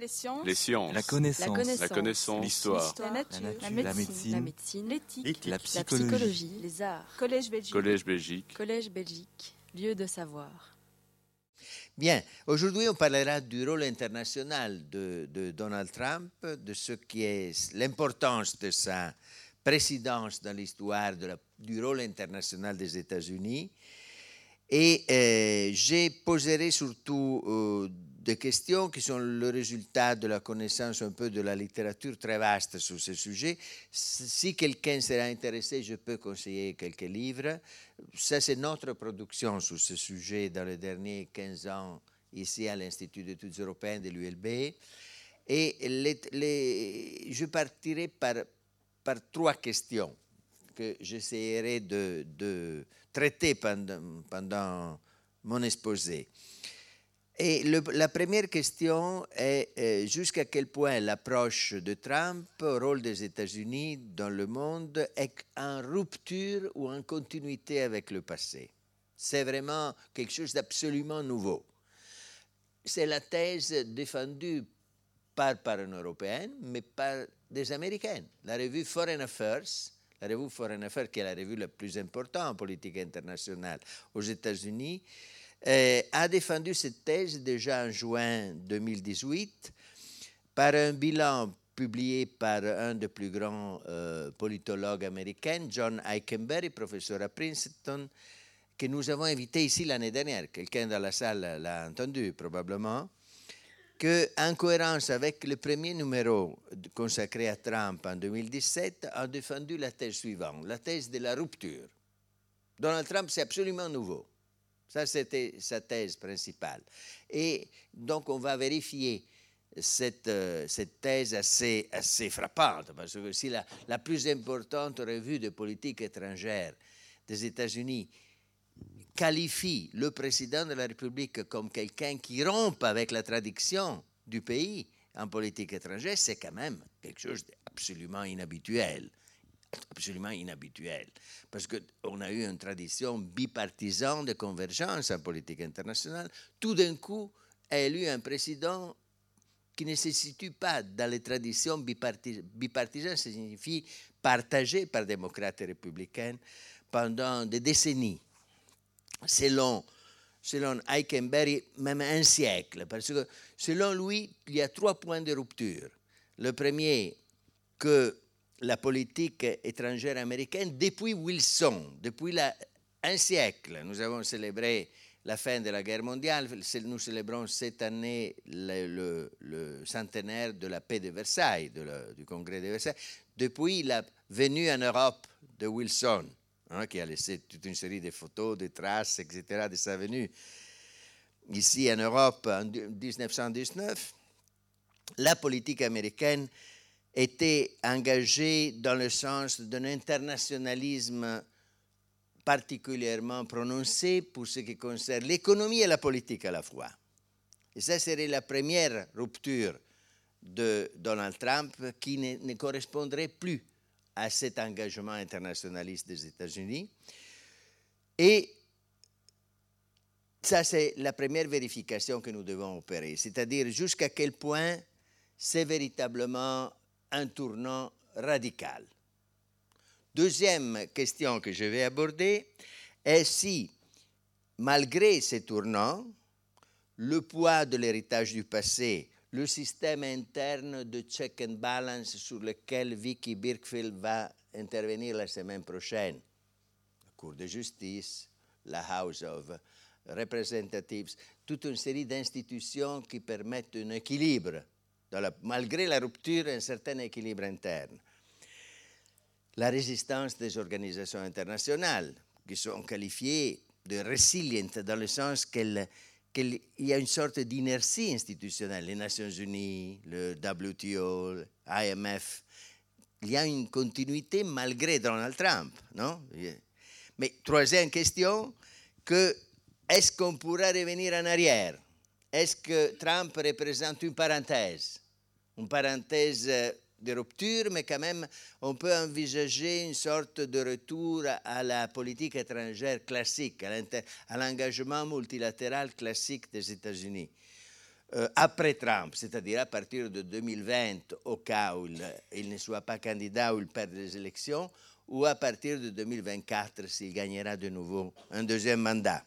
Les sciences. Les sciences. La connaissance. La connaissance. L'histoire. La nature. La La nature. La médecine. médecine. La médecine. L'éthique. La La psychologie. psychologie. Les arts. Collège Belgique. Collège Belgique. Collège Belgique. Lieu de savoir. Bien, aujourd'hui on parlera du rôle international de, de Donald Trump, de ce qui est l'importance de sa présidence dans l'histoire de la- du rôle international des États-Unis. Et euh, je poserai surtout euh, des questions qui sont le résultat de la connaissance un peu de la littérature très vaste sur ce sujet. Si quelqu'un sera intéressé, je peux conseiller quelques livres. Ça, c'est notre production sur ce sujet dans les derniers 15 ans ici à l'Institut d'études européennes de l'ULB. Et je partirai par, par trois questions que j'essaierai de, de traiter pendant, pendant mon exposé. Et la première question est euh, jusqu'à quel point l'approche de Trump rôle des États-Unis dans le monde est en rupture ou en continuité avec le passé? C'est vraiment quelque chose d'absolument nouveau. C'est la thèse défendue par une Européenne, mais par des Américaines. La revue Foreign Affairs, la revue Foreign Affairs, qui est la revue la plus importante en politique internationale aux États-Unis, a défendu cette thèse déjà en juin 2018 par un bilan publié par un des plus grands euh, politologues américains, John Eikenberry, professeur à Princeton, que nous avons invité ici l'année dernière. Quelqu'un dans la salle l'a entendu probablement que, en cohérence avec le premier numéro consacré à Trump en 2017, a défendu la thèse suivante, la thèse de la rupture. Donald Trump, c'est absolument nouveau. Ça, c'était sa thèse principale. Et donc, on va vérifier cette, euh, cette thèse assez, assez frappante, parce que si la, la plus importante revue de politique étrangère des États-Unis qualifie le président de la République comme quelqu'un qui rompt avec la tradition du pays en politique étrangère, c'est quand même quelque chose d'absolument inhabituel. Absolument inhabituel. Parce qu'on a eu une tradition bipartisane de convergence en politique internationale. Tout d'un coup, a élu un président qui ne se situe pas dans les traditions bipartis- bipartisanes, ça signifie partagé par démocrates et républicains pendant des décennies selon, selon Eikenberry, même un siècle. Parce que selon lui, il y a trois points de rupture. Le premier, que la politique étrangère américaine, depuis Wilson, depuis un siècle, nous avons célébré la fin de la guerre mondiale, nous célébrons cette année le, centenaire de la paix de Versailles, du congrès de Versailles, depuis la venue en Europe de Wilson, hein, qui a laissé toute une série de photos, de traces, etc., de sa venue ici en Europe en 1919, la politique américaine était engagée dans le sens d'un internationalisme particulièrement prononcé pour ce qui concerne l'économie et la politique à la fois. Et ça serait la première rupture de Donald Trump qui ne correspondrait plus à cet engagement internationaliste des États-Unis. Et ça, c'est la première vérification que nous devons opérer, c'est-à-dire jusqu'à quel point c'est véritablement un tournant radical. Deuxième question que je vais aborder est si, malgré ces tournants, le poids de l'héritage du passé, le système interne de check and balance sur lequel Vicky Birkfield va intervenir la semaine prochaine, la Cour de justice, la House of Representatives, toute une série d'institutions qui permettent un équilibre, malgré la rupture, un certain équilibre interne. La résistance des organisations internationales, qui sont qualifiées de résilientes dans le sens qu'il y a une sorte d'inertie institutionnelle. Les Nations Unies, le WTO, l'IMF, il y a une continuité malgré Donald Trump, Mais troisième question, que est-ce qu'on pourra revenir en arrière? Est-ce que Trump représente une parenthèse? Une parenthèse euh, de rupture, mais quand même, on peut envisager une sorte de retour à- la politique étrangère classique, à l'engagement multilatéral classique des États-Unis. euh, après Trump, c'est-à-dire à partir de 2020, au cas où il, ne soit pas candidat ou il perd les élections, ou à partir de 2024, s'il gagnera de nouveau un deuxième mandat.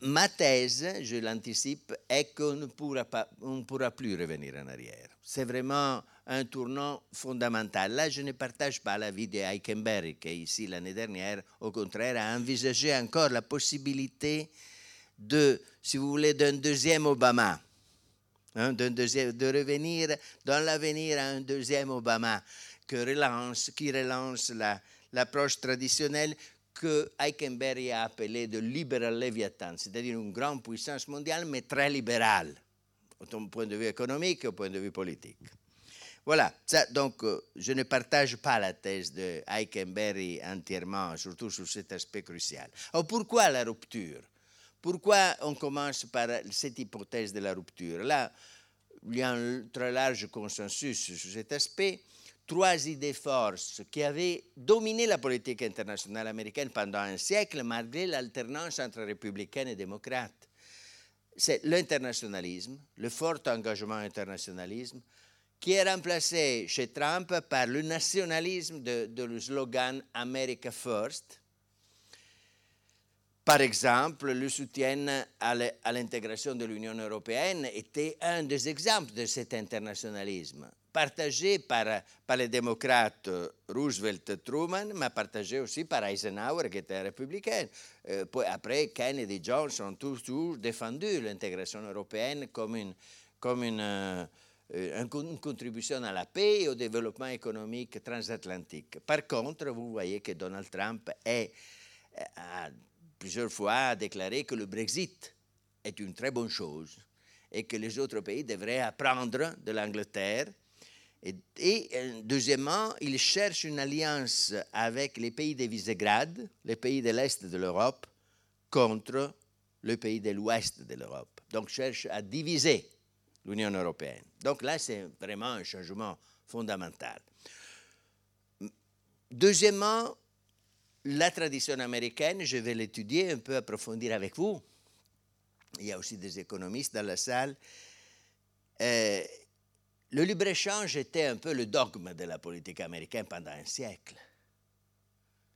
Ma thèse, je l'anticipe, est qu'on ne pourra, on pourra plus revenir en arrière. C'est vraiment un tournant fondamental. Là, je ne partage pas l'avis de Heikenberg, qui ici l'année dernière, au contraire, a envisagé encore la possibilité de, si vous voulez, d'un deuxième Obama, hein, de revenir dans l'avenir à un deuxième Obama qui relance l'approche traditionnelle que Heikenberg a appelée de libéral léviathan, c'est-à-dire une grande puissance mondiale, mais très libérale, au point de vue économique et au point de vue politique. Voilà, donc euh, je ne partage pas la thèse de Heikenberg entièrement, surtout sur cet aspect crucial. Alors pourquoi la rupture? Pourquoi on commence par cette hypothèse de la rupture? Là, il y a un très large consensus sur cet aspect. Trois idées forces qui avaient dominé la politique internationale américaine pendant un siècle, malgré l'alternance entre républicains et démocrates. C'est l'internationalisme, le fort engagement internationalisme, qui est remplacé chez Trump par le nationalisme de, de le slogan America First, par exemple, le soutien à l'intégration de l'Union européenne était un des exemples de cet internationalisme, partagé par, les démocrates Roosevelt Truman, mais partagé aussi par Eisenhower, qui était républicain. Euh, après, Kennedy et Johnson ont toujours défendu l'intégration européenne comme euh, une, contribution à la paix et au développement économique transatlantique. Par contre, vous voyez que Donald Trump est, plusieurs fois a déclaré que le Brexit est une très bonne chose et que les autres pays devraient apprendre de l'Angleterre. Et, euh, deuxièmement, il cherche une alliance avec les pays de Visegrad, les pays de l'Est de l'Europe, contre les pays de l'Ouest de l'Europe. Donc, cherche à diviser l'Union européenne. Donc là, c'est vraiment un changement fondamental. Deuxièmement, la tradition américaine, je vais l'étudier un peu approfondir avec vous. Il y a aussi des économistes dans la salle. Euh, le libre-échange était un peu le dogme de la politique américaine pendant un siècle.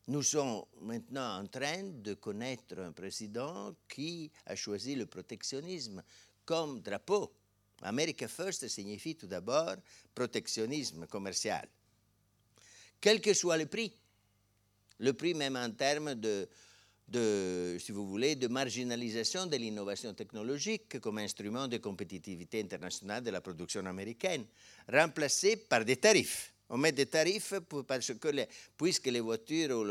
Nous sommes maintenant en train de connaître un président qui a choisi le protectionnisme comme drapeau. America First signifie tout d'abord protectionnisme commercial, quel que soit le prix le prix même en termes de, si vous voulez, de marginalisation de l'innovation technologique comme instrument de compétitivité internationale de la production américaine, remplacé par des tarifs. On met des tarifs parce que puisque les voitures ou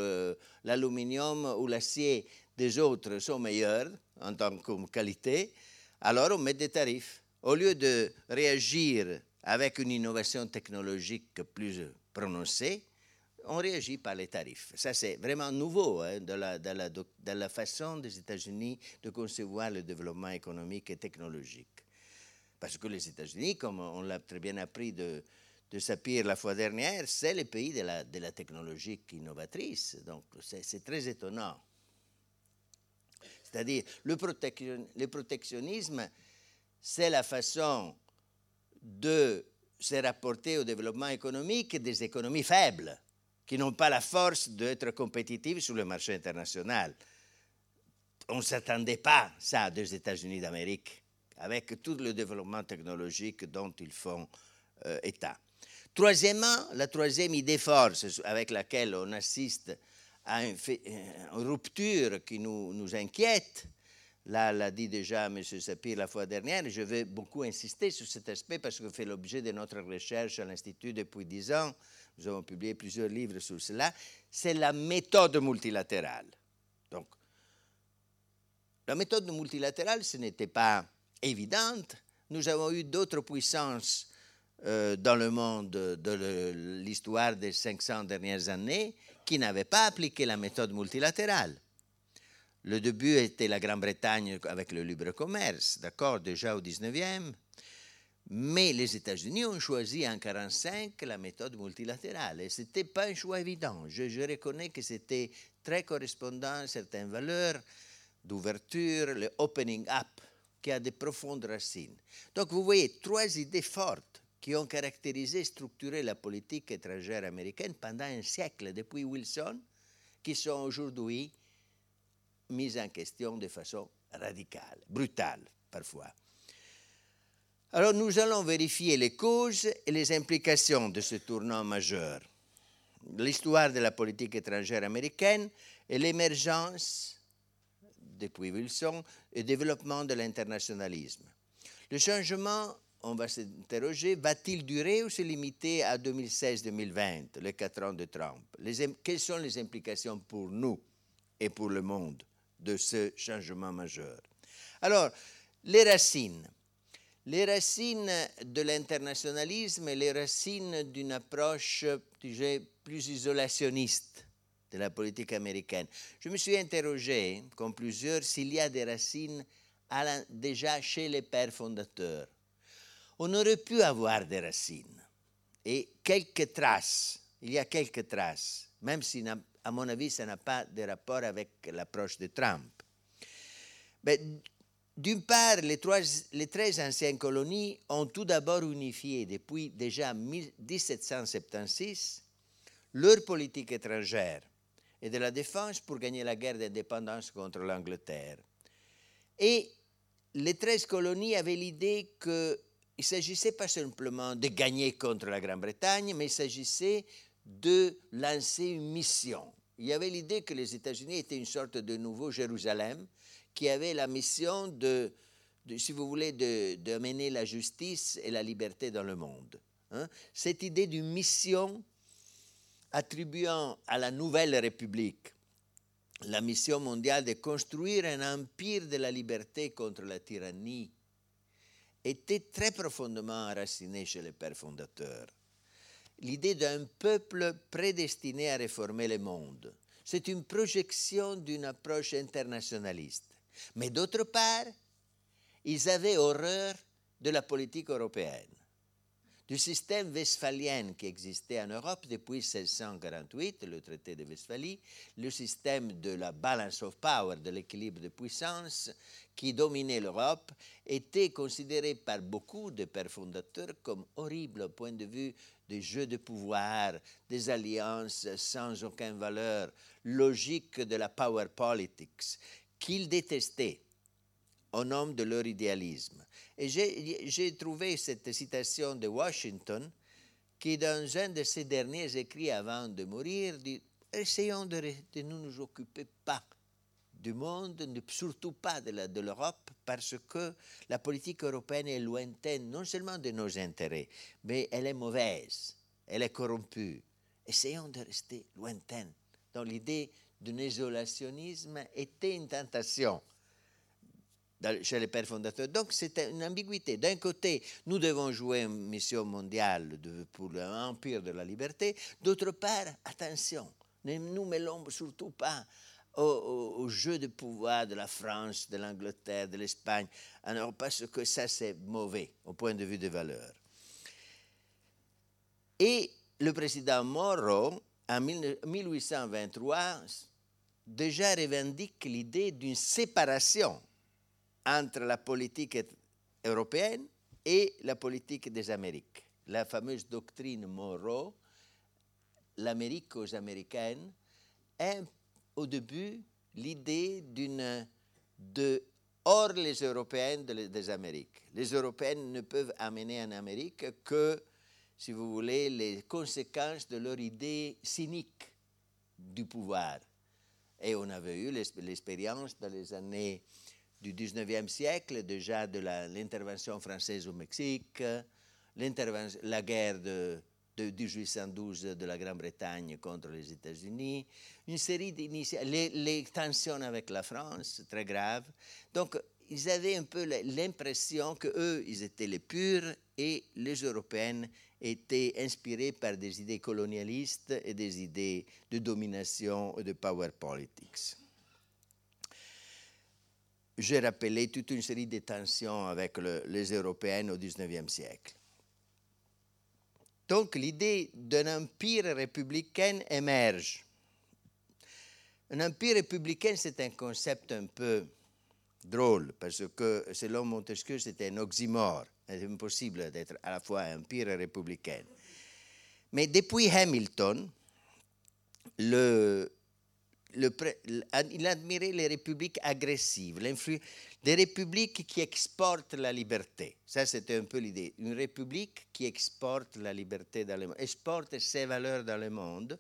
l'aluminium ou l'acier des autres sont meilleurs en tant que qualité, alors on met des tarifs. Au lieu de réagir avec une innovation technologique plus prononcée, on réagit par les tarifs. Ça, c'est vraiment nouveau hein, dans, la, façon des États-Unis de concevoir le développement économique et technologique. Parce que les États-Unis, comme on l'a très bien appris de, de Sapir la fois dernière, c'est le pays de la, de technologie innovatrice. Donc, c'est très étonnant. C'est-à-dire, le protectionnisme, c'est la façon de se rapporter au développement économique des économies faibles qui n'ont pas la force d'être compétitives sur le marché international. On ne s'attendait pas ça des États-Unis d'Amérique, avec tout le développement technologique dont ils font euh, état. Troisièmement, la troisième idée force avec laquelle on assiste à une, rupture qui nous, nous inquiète, là l'a dit déjà M. Sapir la fois dernière, je vais beaucoup insister sur cet aspect parce que fait l'objet de notre recherche à l'Institut depuis dix ans, nous avons publié plusieurs livres sur cela, c'est la méthode multilatérale. Donc, la méthode multilatérale, ce n'était pas évidente. Nous avons eu d'autres puissances euh, dans le monde de l'histoire des 500 dernières années qui n'avaient pas appliqué la méthode multilatérale. Le début était la Grande-Bretagne avec le libre commerce, d'accord, déjà au 19e, mais les États-Unis ont choisi en 1945 la méthode multilatérale ce n'était pas un choix évident. Je, reconnais que c'était très correspondant à certaines valeurs d'ouverture, le opening up, qui a de profondes racines. Donc vous voyez trois idées fortes qui ont caractérisé et structuré la politique étrangère américaine pendant un siècle, depuis Wilson, qui sont aujourd'hui mises en question de façon radicale, brutale parfois. Alors nous allons vérifier les causes et les implications de ce tournant majeur, l'histoire de la politique étrangère américaine et l'émergence, depuis Wilson, et développement de l'internationalisme. Le changement, on va s'interroger, va-t-il durer ou se limiter à 2016-2020, les quatre ans de Trump? Les, Quelles sont les implications pour nous et pour le monde de ce changement majeur? Alors, les racines les racines de l'internationalisme et les racines d'une approche plus isolationniste de la politique américaine. Je me suis interrogé, comme plusieurs, s'il y a des racines déjà chez les pères fondateurs. On aurait pu avoir des racines et quelques traces. Il y a quelques traces, même si, à mon avis, ça n'a pas de rapport avec l'approche de Trump. Mais d'une part, les, trois, les 13 anciennes colonies ont tout d'abord unifié depuis déjà 1776 leur politique étrangère et de la défense pour gagner la guerre d'indépendance contre l'Angleterre. Et les 13 colonies avaient l'idée qu'il ne s'agissait pas simplement de gagner contre la Grande-Bretagne, mais il s'agissait de lancer une mission. Il y avait l'idée que les États-Unis étaient une sorte de nouveau Jérusalem, qui avait la mission de, si vous voulez, de, mener la justice et la liberté dans le monde. Hein. Cette idée d'une mission attribuant à la nouvelle République la mission mondiale de construire un empire de la liberté contre la tyrannie était très profondément enracinée chez les pères fondateurs. L'idée d'un peuple prédestiné à réformer le monde, c'est une projection d'une approche internationaliste. Mais d'autre part, ils avaient horreur de la politique européenne, du système westphalien qui existait en Europe depuis 1648, le traité de Westphalie, le système de la balance of power, de l'équilibre de puissance qui dominait l'Europe, était considéré par beaucoup de pères fondateurs comme horrible au point de vue des jeux de pouvoir, des alliances sans aucune valeur, logique de la power politics, qu'ils détestaient au nom de leur idéalisme. Et j'ai trouvé cette citation de Washington qui, dans un de ses derniers écrits avant de mourir, dit Essayons de, ne nous occuper pas du monde, surtout pas de l'Europe, parce que la politique européenne est lointaine non seulement de nos intérêts, mais elle est mauvaise, elle est corrompue. Essayons de rester lointaine dans l'idée d'un isolationnisme était une tentation chez les pères fondateurs. Donc c'est une ambiguïté. D'un côté, nous devons jouer une mission mondiale pour l'empire de la liberté. D'autre part, attention, ne nous mêlons surtout pas au, jeu de pouvoir de la France, de l'Angleterre, de l'Espagne, parce que ça c'est mauvais au point de vue des valeurs. Et le président Morrow en 1823, déjà revendique l'idée d'une séparation entre la politique européenne et la politique des Amériques. La fameuse doctrine Monroe, l'Amérique aux Américaines, est au début l'idée d'une de hors les Européennes des Amériques. Les Européennes ne peuvent amener en Amérique que si vous voulez, les conséquences de leur idée cynique du pouvoir. Et on avait eu l'expérience dans les années du 19e siècle, déjà de l'intervention française au Mexique, la guerre de, de 1812 de la Grande-Bretagne contre les États-Unis, une série d'initiatives, les, les, tensions avec la France, très graves. Donc, ils avaient un peu l'impression qu'eux, ils étaient les purs et les Européennes étaient inspirées par des idées colonialistes et des idées de domination et de power politics. J'ai rappelé toute une série de tensions avec les Européennes au XIXe siècle. Donc l'idée d'un empire républicain émerge. Un empire républicain, c'est un concept un peu drôle, parce que selon Montesquieu, c'était un oxymore. C'est impossible d'être à la fois empire et républicain. Mais depuis Hamilton, le, le, il admirait les républiques agressives, des républiques qui exportent la liberté. Ça, c'était un peu l'idée. Une république qui exporte la liberté dans le monde, exporte ses valeurs dans le monde,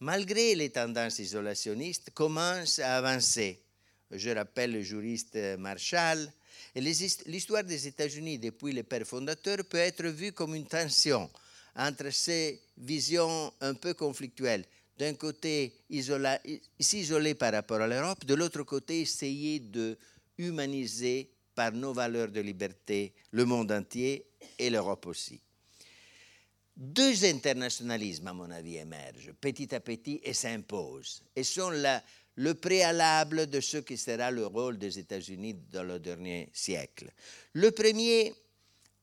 malgré les tendances isolationnistes, commence à avancer. Je rappelle le juriste Marshall. L'histoire des États-Unis depuis les pères fondateurs peut être vue comme une tension entre ces visions un peu conflictuelles. D'un côté, s'isoler par rapport à l'Europe, de l'autre côté, essayer de humaniser par nos valeurs de liberté le monde entier et l'Europe aussi. Deux internationalismes, à mon avis, émergent petit à petit et s'imposent, et sont le préalable de ce qui sera le rôle des États-Unis dans le dernier siècle. Le premier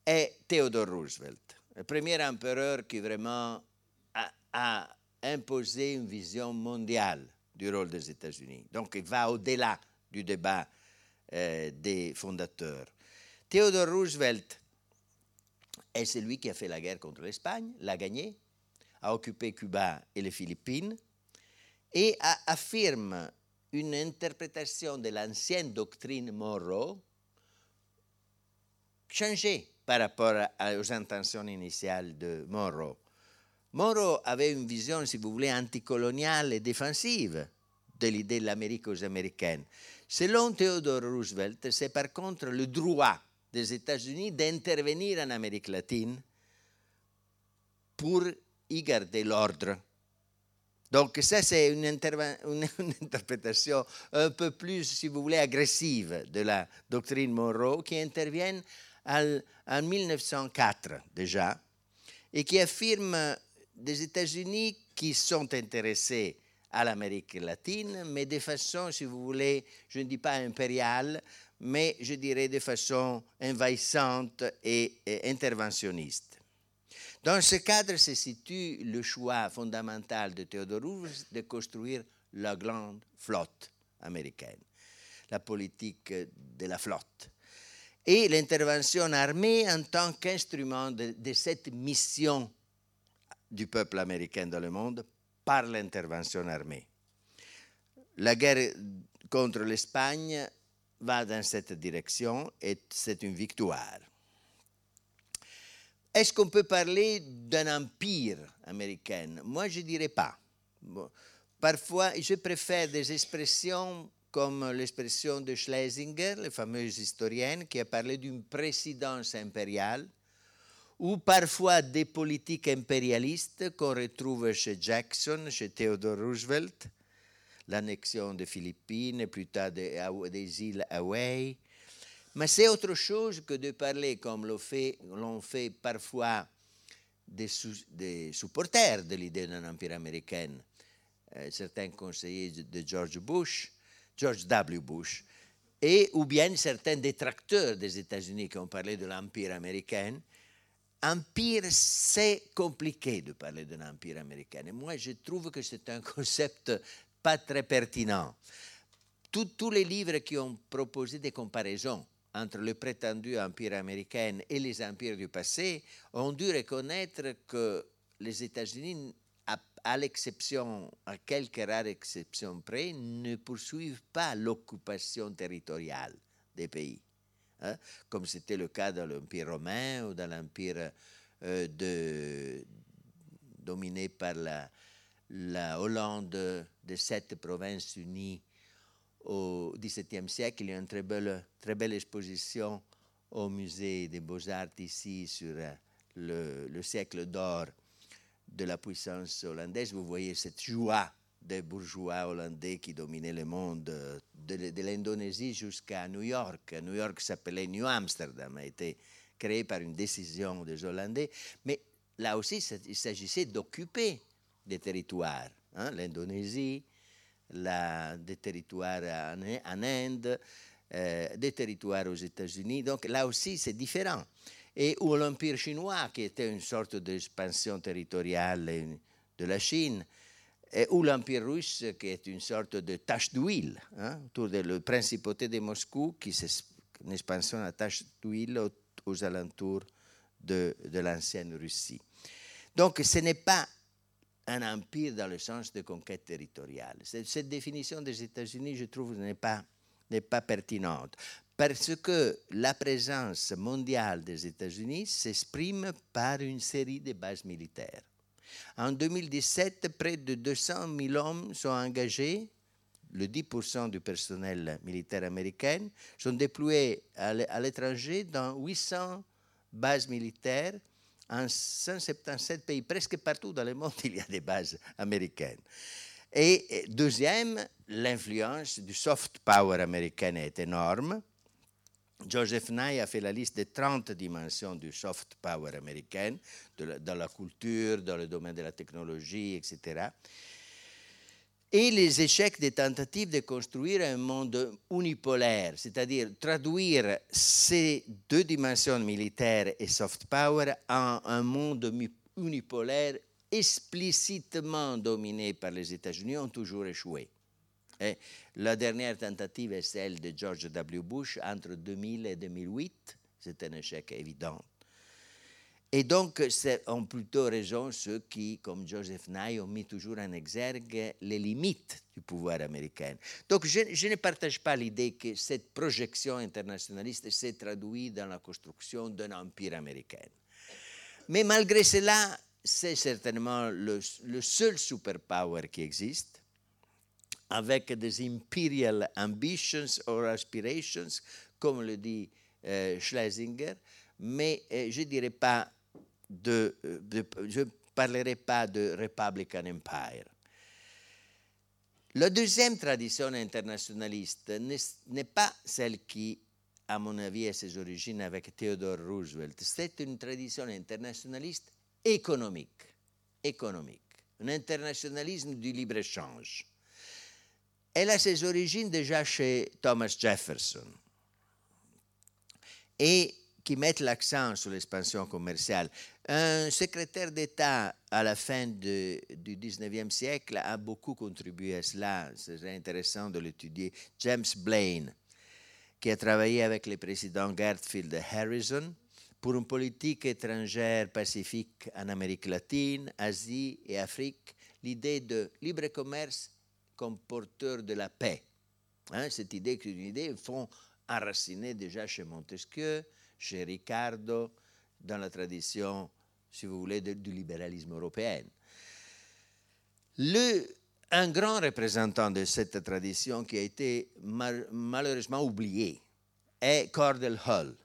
est Theodore Roosevelt, le premier empereur qui vraiment a, imposé une vision mondiale du rôle des États-Unis. Donc il va au-delà du débat euh, des fondateurs. Theodore Roosevelt est celui qui a fait la guerre contre l'Espagne, l'a gagnée, a occupé Cuba et les Philippines et affirme une interprétation de l'ancienne doctrine Monroe changée par rapport aux intentions initiales de Monroe. Monroe avait une vision, si vous voulez, anticoloniale et défensive de l'idée de l'Amérique aux Américaines. Selon Theodore Roosevelt, c'est par contre le droit des États-Unis d'intervenir en Amérique latine pour y garder l'ordre. Donc ça, c'est une, interprétation un peu plus, si vous voulez, agressive de la doctrine Monroe qui intervient en 1904 déjà, et qui affirme des États-Unis qui sont intéressés à l'Amérique latine, mais de façon, si vous voulez, je ne dis pas impériale, mais je dirais de façon envahissante et interventionniste. Dans ce cadre se situe le choix fondamental de Theodore Roosevelt de construire la grande flotte américaine, la politique de la flotte et l'intervention armée en tant qu'instrument de, cette mission du peuple américain dans le monde par l'intervention armée. La guerre contre l'Espagne va dans cette direction et c'est une victoire. Est-ce qu'on peut parler d'un empire américain? Moi, je ne dirais pas. Parfois, je préfère des expressions comme l'expression de Schlesinger, le fameux historien, qui a parlé d'une présidence impériale, ou parfois des politiques impérialistes qu'on retrouve chez Jackson, chez Theodore Roosevelt, l'annexion des Philippines, plus tard des, îles Hawaii. Mais c'est autre chose que de parler, comme l'ont fait, parfois des, des supporters de l'idée d'un empire américain, euh, certains conseillers de George Bush, George W. Bush, et ou bien certains détracteurs des États-Unis qui ont parlé de l'Empire américain. Empire, c'est compliqué de parler d'un empire américain. Et moi, je trouve que c'est un concept pas très pertinent. Tous les livres qui ont proposé des comparaisons entre le prétendu empire américain et les empires du passé ont dû reconnaître que les États-Unis à l'exception, à quelques rares exceptions près, ne poursuivent pas l'occupation territoriale des pays, hein, comme c'était le cas dans l'Empire romain ou dans l'Empire euh, dominé par la, la Hollande des sept provinces unies au XVIIe siècle. Il y a une très belle, très belle exposition au musée des beaux-arts ici sur le, le siècle d'or de la puissance hollandaise, vous voyez cette joie des bourgeois hollandais qui dominaient le monde, de, l'Indonésie jusqu'à New York. New York s'appelait New Amsterdam, a été créé par une décision des Hollandais. Mais là aussi, il s'agissait d'occuper des territoires. Hein, L'Indonésie, des territoires en, Inde, euh, des territoires aux États-Unis. Donc là aussi, c'est différent et ou l'Empire chinois, qui était une sorte d'expansion territoriale de la Chine. ou l'Empire russe, qui est une sorte de tache d'huile hein, autour de la principauté de Moscou, qui est une expansion à tache d'huile aux, aux, alentours de, de l'ancienne Russie. Donc, ce n'est pas un empire dans le sens de conquête territoriale. Cette définition des États-Unis, je trouve, n'est pas, pertinente parce que la présence mondiale des États-Unis s'exprime par une série de bases militaires. En 2017, près de 200 000 hommes sont engagés, le 10% du personnel militaire américain, sont déployés à l'étranger dans 800 bases militaires en 177 pays, presque partout dans le monde, il y a des bases américaines. Et deuxième, l'influence du soft power américain est énorme. Joseph Nye a fait la liste des 30 dimensions du soft power américain, dans la culture, dans le domaine de la technologie, etc. Et les échecs des tentatives de construire un monde unipolaire, c'est-à-dire traduire ces deux dimensions militaires et soft power en un monde unipolaire explicitement dominé par les États-Unis, ont toujours échoué. La dernière tentative est celle de George W. Bush entre 2000 et 2008. C'est un échec évident. Et donc, ont plutôt raison ceux qui, comme Joseph Nye, ont mis toujours en exergue les limites du pouvoir américain. Donc, je, ne partage pas l'idée que cette projection internationaliste s'est traduite dans la construction d'un empire américain. Mais malgré cela, c'est certainement le, seul superpower qui existe avec des imperial ambitions or aspirations, comme le dit euh, Schlesinger, mais euh, je dirais pas de, je parlerai pas de Republican Empire. La deuxième tradition internationaliste n'est pas celle qui, à mon avis, a ses origines avec Theodore Roosevelt. C'est une tradition internationaliste économique, économique, un internationalisme du libre-échange elle a ses origines déjà chez Thomas Jefferson et qui met l'accent sur l'expansion commerciale. Un secrétaire d'État à la fin du 19e siècle a beaucoup contribué à cela. C'est intéressant de l'étudier. James Blaine, qui a travaillé avec le président Gertfield Harrison pour une politique étrangère pacifique en Amérique latine, Asie et Afrique, l'idée de libre commerce comme porteur de la paix. Hein, cette idée est une idée font enraciner déjà chez Montesquieu, chez Ricardo, dans la tradition, si vous voulez, du libéralisme européen. Le, un grand représentant de cette tradition qui a été mal, malheureusement oublié est Cordell Hull.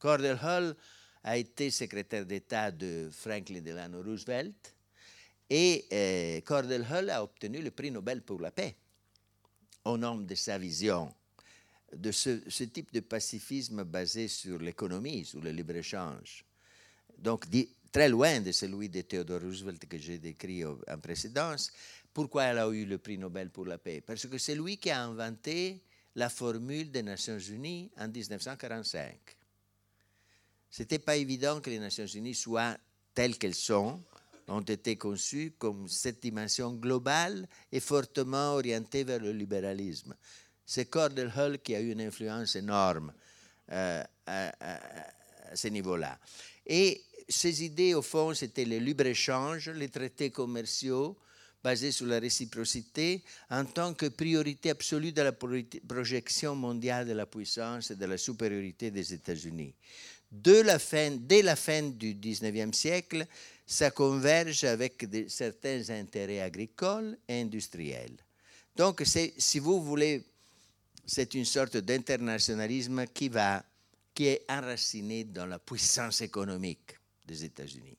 Cordell Hull a été secrétaire d'État de Franklin Delano Roosevelt et euh, Cordell Hull a obtenu le prix Nobel pour la paix au nom de sa vision de ce, type de pacifisme basé sur l'économie, sur le libre-échange. Donc, très loin de celui de Theodore Roosevelt que j'ai décrit en précédence. Pourquoi elle a eu le prix Nobel pour la paix? Parce que c'est lui qui a inventé la formule des Nations Unies en 1945. Ce n'était pas évident que les Nations Unies soient telles qu'elles sont ont été conçus comme cette dimension globale et fortement orientée vers le libéralisme. C'est Cordell Hull qui a eu une influence énorme euh, à, ce niveau-là. Et ces idées, au fond, c'était le libre-échange, les traités commerciaux basés sur la réciprocité en tant que priorité absolue de la projection mondiale de la puissance et de la supériorité des États-Unis. De la fin, dès la fin du 19e siècle, ça converge avec certains intérêts agricoles et industriels. Donc, si vous voulez, c'est une sorte d'internationalisme qui est enraciné dans la puissance économique des États-Unis.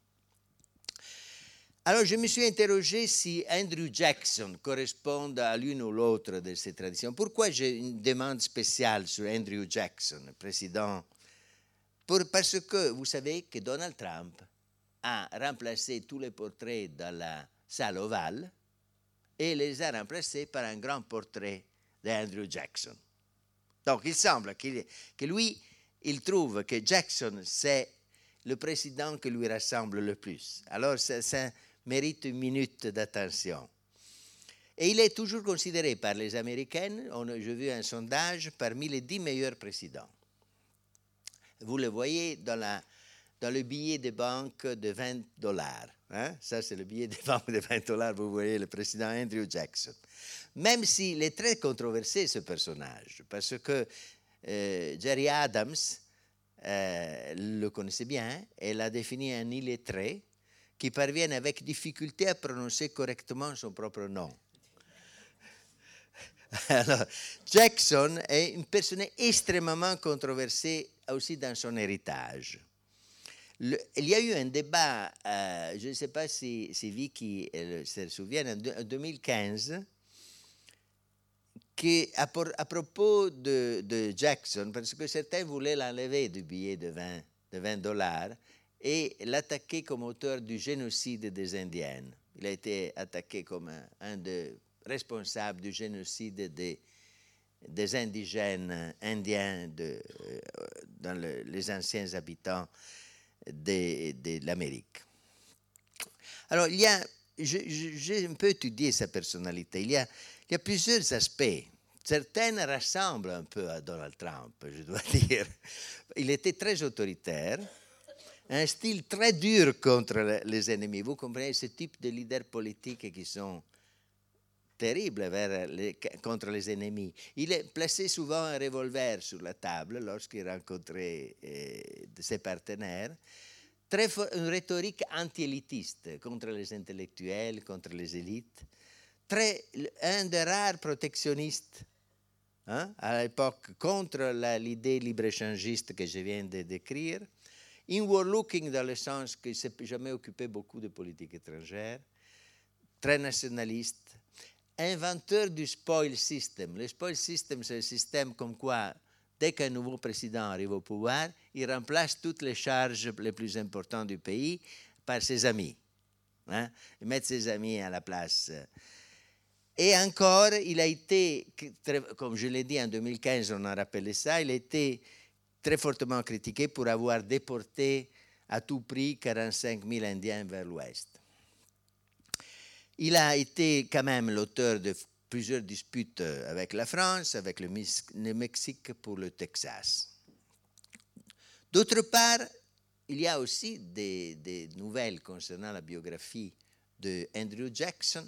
Alors, je me suis interrogé si Andrew Jackson correspond à l'une ou l'autre de ces traditions. Pourquoi j'ai une demande spéciale sur Andrew Jackson, président? Pour, Parce que vous savez que Donald Trump a remplacé tous les portraits dans la salle ovale et les a remplacés par un grand portrait d'Andrew Jackson. Donc il semble qu que lui, il trouve que Jackson, c'est le président qui lui rassemble le plus. Alors ça, mérite une minute d'attention. Et il est toujours considéré par les Américains, j'ai vu un sondage, parmi les dix meilleurs présidents. Vous le voyez dans le billet de banque de 20 dollars. Hein? Ça, c'est le billet de banque de 20 dollars. Vous voyez le président Andrew Jackson. Même s'il est très controversé, ce personnage, parce que euh, Jerry Adams euh, le connaissait bien, elle a défini un illettré qui parvient avec difficulté à prononcer correctement son propre nom. Jackson est une personne extrêmement controversée aussi dans son héritage. il y a eu un débat, euh, je ne sais pas si Vicky se souvient, en 2015, qui, à, propos de, Jackson, parce que certains voulaient l'enlever du billet de 20, de 20 dollars et l'attaquer comme auteur du génocide des Indiens. Il a été attaqué comme un des responsable du génocide des, des indigènes indiens de, euh, dans les anciens habitants de, de l'Amérique. Alors, il y a, j'ai un peu étudié sa personnalité. Il y, a, plusieurs aspects. Certaines ressemblent un peu à Donald Trump, je dois dire. Il était très autoritaire, un style très dur contre les ennemis. Vous comprenez ce type de leaders politiques qui sont terrible vers les, contre les ennemis. Il placé souvent un revolver sur la table lorsqu'il rencontrait euh, ses partenaires. Très une rhétorique anti-élitiste contre les intellectuels, contre les élites. Très, un des rares protectionnistes hein, à l'époque contre l'idée libre-échangiste que je viens de décrire. Inward-looking dans le sens qu'il ne s'est jamais occupé beaucoup de politique étrangère. Très nationaliste inventeur du spoil system. Le spoil system, c'est un système comme quoi, dès qu'un nouveau président arrive au pouvoir, il remplace toutes les charges les plus importantes du pays par ses amis. Hein? Il met ses amis à la place. Et encore, il a été, comme je l'ai dit en 2015, on a rappelé ça, il a été très fortement critiqué pour avoir déporté à tout prix 45 000 Indiens vers l'Ouest. Il a été quand même l'auteur de plusieurs disputes avec la France, avec le, Mexique pour le Texas. D'autre part, il y a aussi des, nouvelles concernant la biographie de Andrew Jackson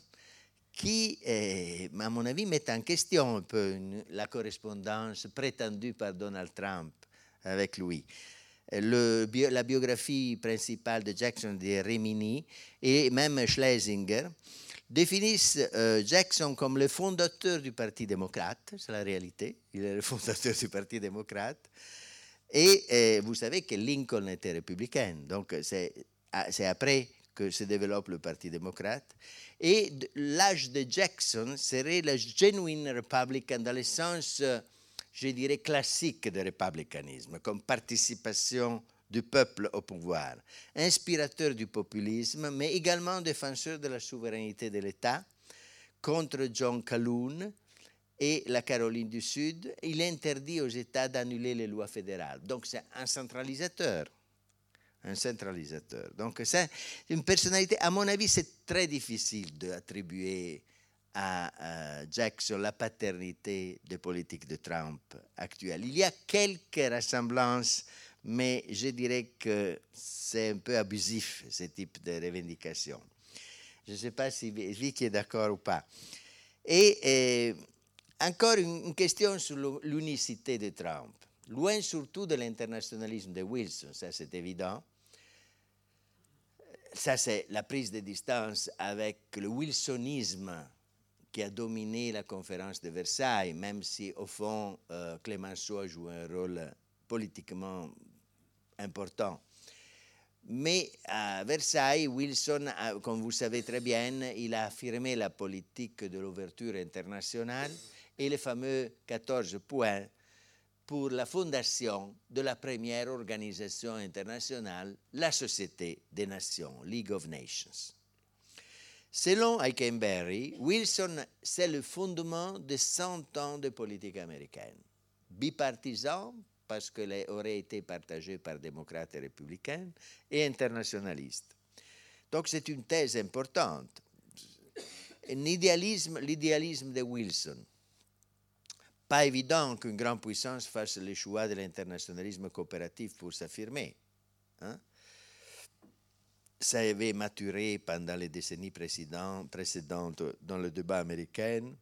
qui, eh, à mon avis, mettent en question un peu la correspondance prétendue par Donald Trump avec lui. La biographie principale de Jackson de Rimini et même Schlesinger définissent euh, Jackson comme le fondateur du Parti démocrate, c'est la réalité, il est le fondateur du Parti démocrate. Et euh, vous savez que Lincoln était républicain, donc c'est ah, après que se développe le Parti démocrate. Et l'âge de Jackson serait le genuine republican dans le sens, euh, je dirais, classique du républicanisme, comme participation du peuple au pouvoir, inspirateur du populisme, mais également défenseur de la souveraineté de l'État contre John Calhoun et la Caroline du Sud. Il interdit aux États d'annuler les lois fédérales. Donc c'est un centralisateur. Un centralisateur. Donc c'est une personnalité, à mon avis, c'est très difficile d'attribuer à, Jackson la paternité des politiques de Trump actuelles. Il y a quelques ressemblances mais je dirais que c'est un peu abusif ce type de revendication. Je ne sais pas si Vicky est d'accord ou pas. Et, encore une, question sur l'unicité de Trump. Loin surtout de l'internationalisme de Wilson, ça c'est évident. Ça c'est la prise de distance avec le wilsonisme qui a dominé la conférence de Versailles, même si au fond euh, Clémenceau a joué un rôle politiquement important. Mais à Versailles, Wilson, comme vous savez très bien, il a affirmé la politique de l'ouverture internationale et les fameux 14 points pour la fondation de la première organisation internationale, la Société des Nations, League of Nations. Selon Eikenberry, Wilson, c'est le fondement de 100 ans de politique américaine. Bipartisan, parce qu'elle aurait été partagée par démocrates et républicains, et internationalistes. Donc c'est une thèse importante. l'idéalisme de Wilson. Pas évident qu'une grande puissance fasse le choix de l'internationalisme coopératif pour s'affirmer. Hein? Ça avait maturé pendant les décennies précédentes dans le débat américain.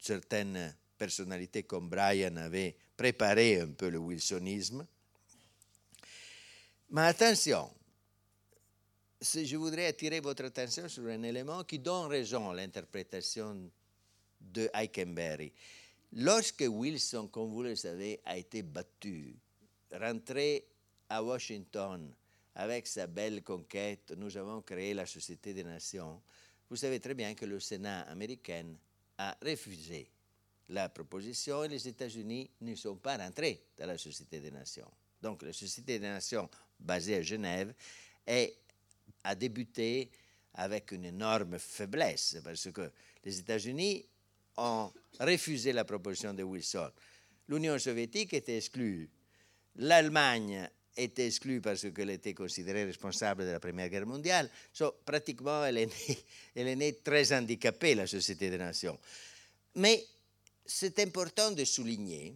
Certaines personnalités comme Bryan avaient préparé un peu le wilsonisme. Mais attention, je voudrais attirer votre attention sur un élément qui donne raison à l'interprétation de Eikenberry. Lorsque Wilson, comme vous le savez, a été battu, rentré à Washington avec sa belle conquête, nous avons créé la Société des Nations. Vous savez très bien que le Sénat américain a refusé la proposition et les États-Unis ne sont pas rentrés dans la Société des Nations. Donc la Société des Nations, basée à Genève, a débuté avec une énorme faiblesse, parce que les États-Unis ont refusé la proposition de Wilson. L'Union soviétique était exclue. L'Allemagne était exclue parce qu'elle était considérée responsable de la Première Guerre mondiale. So, pratiquement, elle est, elle est née très handicapée, la Société des Nations. Mais c'est important de souligner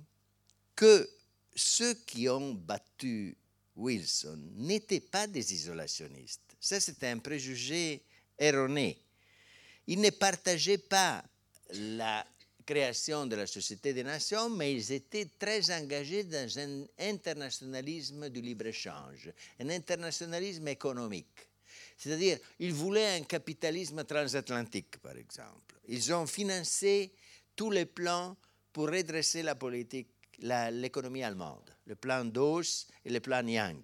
que ceux qui ont battu Wilson n'étaient pas des isolationnistes. Ça, c'était un préjugé erroné. Ils ne partageaient pas la création de la Société des Nations, mais ils étaient très engagés dans un internationalisme du libre-échange, un internationalisme économique. C'est-à-dire, ils voulaient un capitalisme transatlantique, par exemple. Ils ont financé tous les plans pour redresser la politique, l'économie allemande, le plan Dawes et le plan Young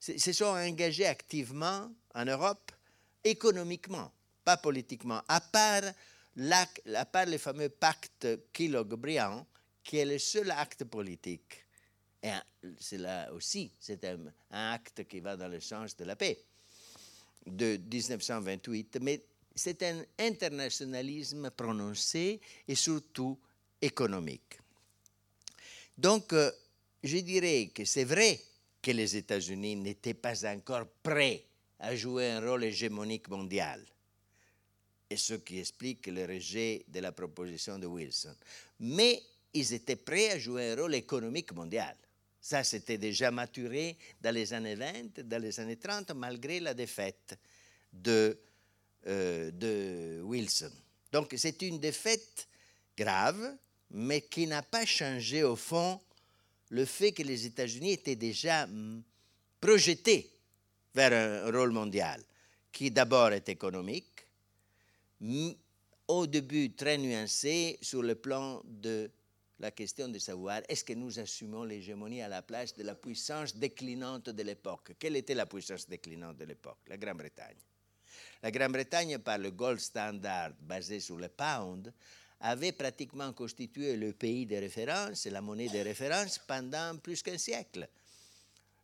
se sont engagés activement en Europe économiquement, pas politiquement, à part, à part le fameux pacte Kellogg-Briand, qui est le seul acte politique. Et c'est là aussi, c'est un, un, acte qui va dans le sens de la paix de 1928, mais c'est un internationalisme prononcé et surtout économique. Donc, euh, je dirais que c'est vrai que les États-Unis n'étaient pas encore prêts à jouer un rôle hégémonique mondial. Et ce qui explique le rejet de la proposition de Wilson. Mais ils étaient prêts à jouer un rôle économique mondial. Ça, c'était déjà maturé dans les années 20, dans les années 30, malgré la défaite de, euh, de Wilson. Donc, c'est une défaite grave, mais qui n'a pas changé au fond le fait que les États-Unis étaient déjà mm, projetés vers un rôle mondial, qui d'abord est économique, au début très nuancé sur le plan de la question de savoir est-ce que nous assumons l'hégémonie à la place de la puissance déclinante de l'époque. Quelle était la puissance déclinante de l'époque? La Grande-Bretagne. La Grande-Bretagne, par le gold standard basé sur le pound, avait pratiquement constitué le pays de référence, la monnaie de référence pendant plus qu'un siècle.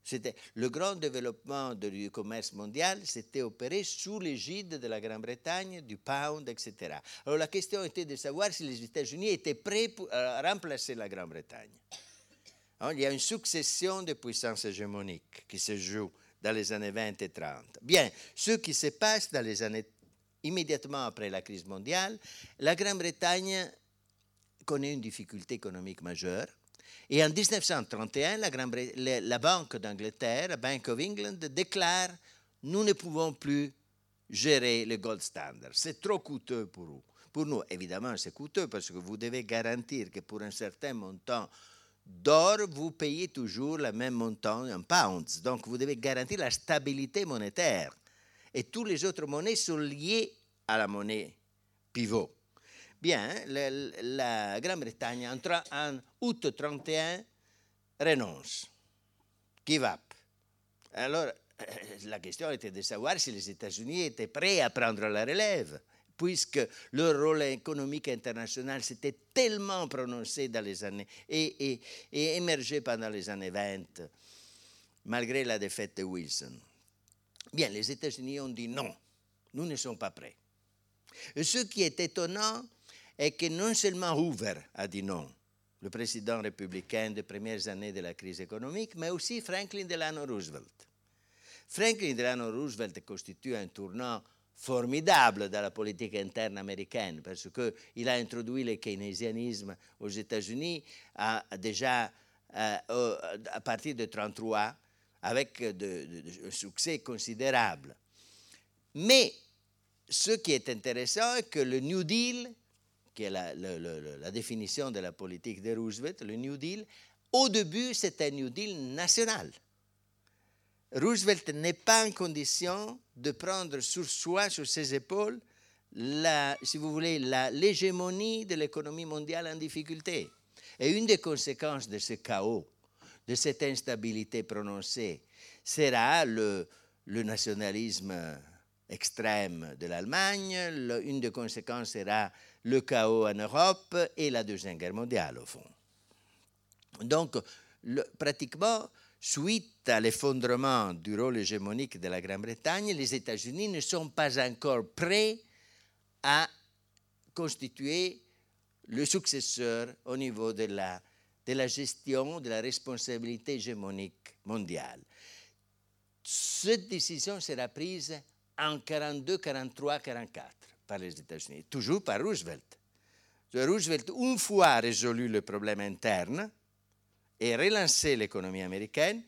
C'était le grand développement du commerce mondial s'était opéré sous l'égide de la Grande-Bretagne, du pound, etc. Alors la question était de savoir si les États-Unis étaient prêts pour remplacer la Grande-Bretagne. Hein, il y a une succession de puissances hégémoniques qui se jouent dans les années 20 et 30. Bien, ce qui se passe dans les années immédiatement après la crise mondiale, la Grande-Bretagne connaît une difficulté économique majeure. Et en 1931, la, Banque d'Angleterre, la Bank of England, déclare nous ne pouvons plus gérer le gold standard. C'est trop coûteux pour nous. Pour nous, évidemment, c'est coûteux parce que vous devez garantir que pour un certain montant d'or, vous payez toujours le même montant en pounds. Donc, vous devez garantir la stabilité monétaire et toutes les autres monnaies sont liées à la monnaie pivot. Bien, la, Grande-Bretagne, en, en, août 31, renonce, give up. Alors, euh, la question était de savoir si les États-Unis étaient prêts à prendre la relève, puisque leur rôle économique international s'était tellement prononcé dans les années et, et, et émergé pendant les années 20, malgré la défaite de Wilson. Bien, les États-Unis ont dit non, nous ne sommes pas prêts. Ce qui est étonnant est que non seulement Hoover a dit non, le président républicain des premières années de la crise économique, mais aussi Franklin Delano Roosevelt. Franklin Delano Roosevelt constitue un tournant formidable dans la politique interne américaine parce qu'il a introduit le keynésianisme aux États-Unis déjà euh, à partir de 1933 avec un succès considérable. Mais ce qui est intéressant est que le New Deal, qui est la, définition de la politique de Roosevelt, le New Deal, au début, c'était un New Deal national. Roosevelt n'est pas en condition de prendre sur soi, sur ses épaules, si vous voulez, l'hégémonie de l'économie mondiale en difficulté. Et une des conséquences de ce chaos, de cette instabilité prononcée, sera le nationalisme extrême de l'Allemagne, une des conséquences sera le chaos en Europe et la Deuxième Guerre mondiale, au fond. Donc, pratiquement, suite à l'effondrement du rôle hégémonique de la Grande-Bretagne, les États-Unis ne sont pas encore prêts à constituer le successeur au niveau de la, de la gestion de la responsabilité hégémonique mondiale. Cette décision sera prise en 42, 43, 44 par les États-Unis, toujours par Roosevelt. Roosevelt, une fois résolu le problème interne, et relancer l'économie américaine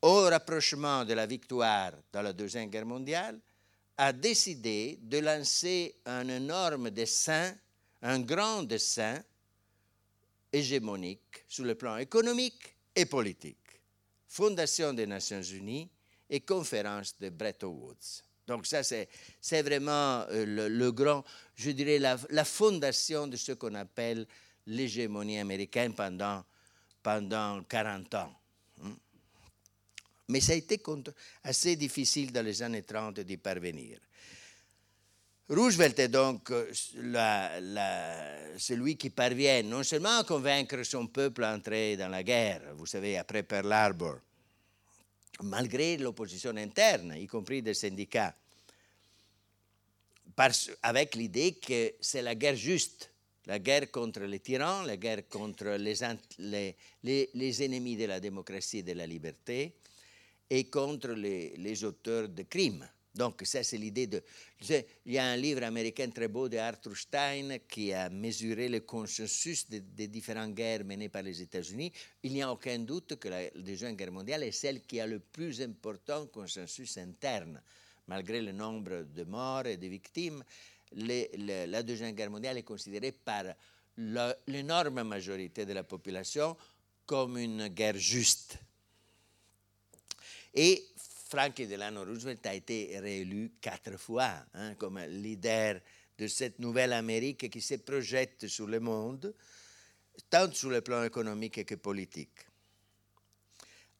au rapprochement de la victoire dans la Deuxième Guerre mondiale, a décidé de lancer un énorme dessin, un grand dessin hégémonique sur le plan économique et politique. Fondation des Nations Unies et conférence de Bretton Woods. Donc ça, c'est vraiment euh, le, grand, je dirais, la, fondation de ce qu'on appelle l'hégémonie américaine pendant, pendant 40 ans. Hein. Mais ça a été assez difficile dans les années 30 d'y parvenir. Roosevelt est donc euh, celui qui parvient non seulement à convaincre son peuple à entrer dans la guerre, vous savez, après Pearl Harbor, malgré l'opposition interne, y compris des syndicats, avec l'idée que c'est la guerre juste la guerre contre les tyrans, la guerre contre les, ennemis de la démocratie et de la liberté, et contre les, auteurs de crimes. Donc ça, c'est l'idée de... Il y a un livre américain très beau de Arthur Stein qui a mesuré le consensus des, différentes guerres menées par les États-Unis. Il n'y a aucun doute que la Deuxième Guerre mondiale est celle qui a le plus important consensus interne, malgré le nombre de morts et de victimes la Deuxième Guerre mondiale est considérée par l'énorme majorité de la population comme une guerre juste. Et Franklin Delano Roosevelt a été réélu quatre fois hein, comme leader de cette nouvelle Amérique qui se projette sur le monde, tant sur le plan économique que politique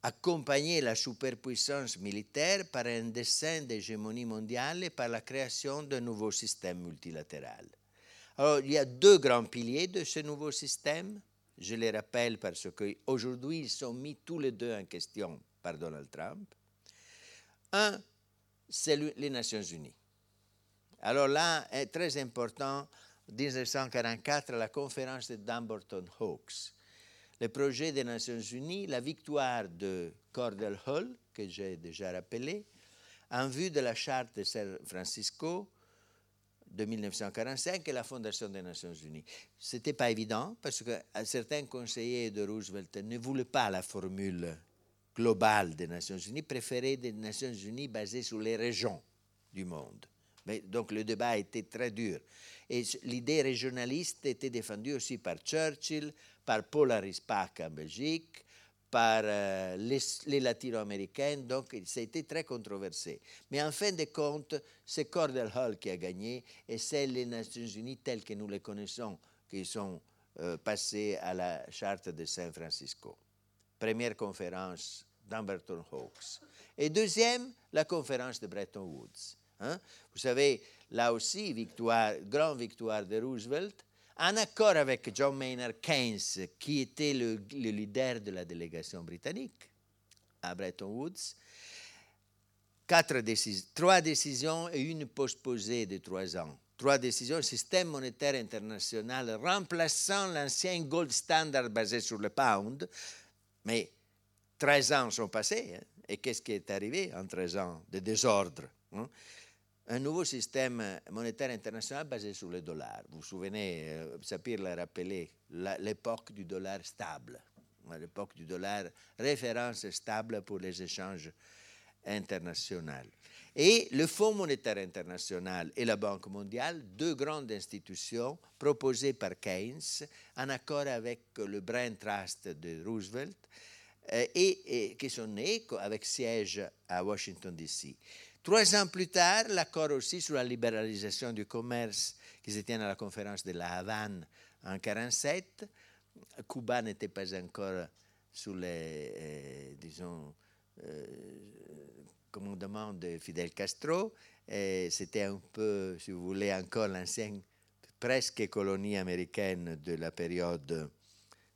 accompagner la superpuissance militaire par un dessin d'hégémonie mondiale et par la création d'un nouveau système multilatéral. Alors, il y a deux grands piliers de ce nouveau système. Je les rappelle parce qu'aujourd'hui, ils sont mis tous les deux en question par Donald Trump. Un, c'est les Nations Unies. Alors là, est très important, 1944, la conférence de Dumbarton Hawks le projet des Nations Unies, la victoire de Cordell Hull, que j'ai déjà rappelé, en vue de la charte de San Francisco de 1945 et la fondation des Nations Unies. Ce n'était pas évident parce que certains conseillers de Roosevelt ne voulaient pas la formule globale des Nations Unies, préféraient des Nations Unies basées sur les régions du monde. Donc le débat était très dur. Et l'idée régionaliste était défendue aussi par Churchill, par Paul Harris en Belgique, par euh, les, latino-américains, donc ça a été très controversé. Mais en fin de compte, c'est Cordell Hull qui a gagné et c'est les Nations Unies telles que nous les connaissons qui sont euh, passées à la charte de San Francisco. Première conférence d'Amberton Hawks. Et deuxième, la conférence de Bretton Woods. Hein. Vous savez, là aussi, victoire, grande victoire de Roosevelt, en accord avec John Maynard Keynes, qui était le, leader de la délégation britannique à Bretton Woods. Trois décisions et une postposée de trois ans. Trois décisions, système monétaire international remplaçant l'ancien gold standard basé sur le pound. Mais 13 ans sont passés. Hein, Et qu'est-ce qui est arrivé en 13 ans de désordre hein? Un nouveau système monétaire international basé sur le dollar. Vous vous souvenez, euh, Sapir l'a rappelé, l'époque du dollar stable, l'époque du dollar référence stable pour les échanges internationaux. Et le Fonds monétaire international et la Banque mondiale, deux grandes institutions proposées par Keynes en accord avec le Brain Trust de Roosevelt euh, et, qui sont nées avec siège à Washington, D.C. Trois ans plus tard, l'accord aussi sur la libéralisation du commerce qui se tient à la conférence de La Havane en 1947. Cuba n'était pas encore sous les, euh, disons, euh, commandement de Fidel Castro. C'était un peu, si vous voulez, encore l'ancienne presque colonie américaine de la période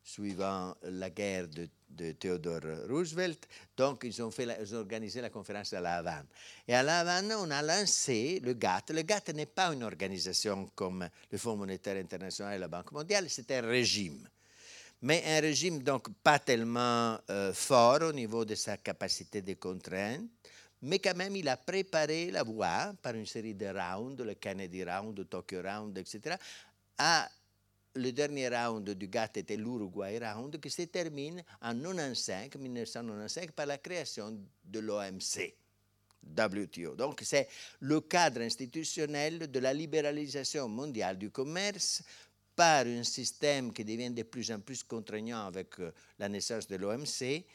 suivant la guerre de, Theodore Roosevelt. Donc, ils ont, fait ils ont organisé la conférence à La Havane. Et à La Havane, on a lancé le GATT. Le GATT n'est pas une organisation comme le Fonds monétaire international et la Banque mondiale, c'est un régime mais un régime donc pas tellement euh, fort au niveau de sa capacité de contrainte, mais quand même il a préparé la voie par une série de rounds, le Kennedy Round, le Tokyo Round, etc. À le dernier round du GATT était l'Uruguay Round qui se termine en 1995, 1995 par la création de l'OMC. WTO. Donc c'est le cadre institutionnel de la libéralisation mondiale du commerce par un système qui devient de plus en plus contraignant avec euh, la naissance de l'OMC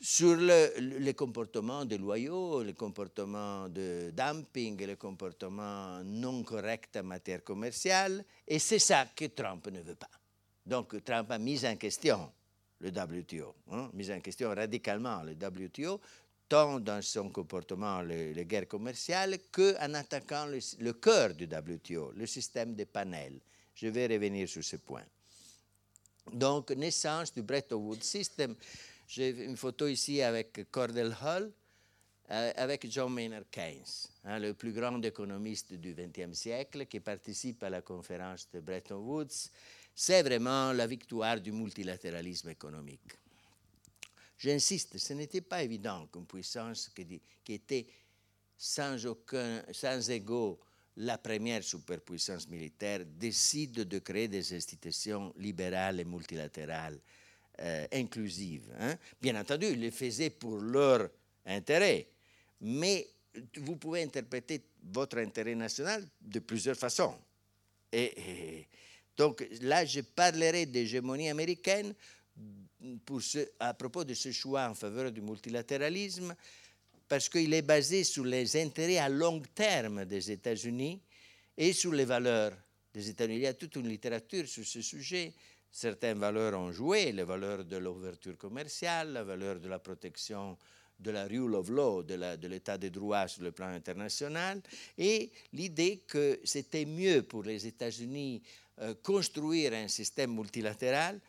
sur le, les comportements déloyaux, les comportements de dumping, les comportements non corrects en matière commerciale, et c'est ça que Trump ne veut pas. Donc Trump a mis en question le WTO, hein, mis en question radicalement le WTO, tant dans son comportement, les, guerres commerciales, qu'en attaquant le, le cœur du WTO, le système des panels. Je vais revenir sur ce point. Donc, naissance du Bretton Woods System. J'ai une photo ici avec Cordell Hull, euh, avec John Maynard Keynes, hein, le plus grand économiste du XXe siècle, qui participe à la conférence de Bretton Woods. C'est vraiment la victoire du multilatéralisme économique. J'insiste, ce n'était pas évident qu'une puissance qui, était sans, aucun, sans égaux la première superpuissance militaire décide de créer des institutions libérales et multilatérales euh, inclusives. Hein. Bien entendu, ils le faisaient pour leur intérêt, mais vous pouvez interpréter votre intérêt national de plusieurs façons. Et, donc là, je parlerai d'hégémonie américaine pour à propos de ce choix en faveur du multilatéralisme parce qu'il est basé sur les intérêts à long terme des États-Unis et sur les valeurs des États-Unis. Il y a toute une littérature sur ce sujet. Certaines valeurs ont joué, les valeurs de l'ouverture commerciale, la valeur de la protection de la rule of law, de l'état de, droit sur le plan international, et l'idée que c'était mieux pour les États-Unis euh, construire un système multilatéral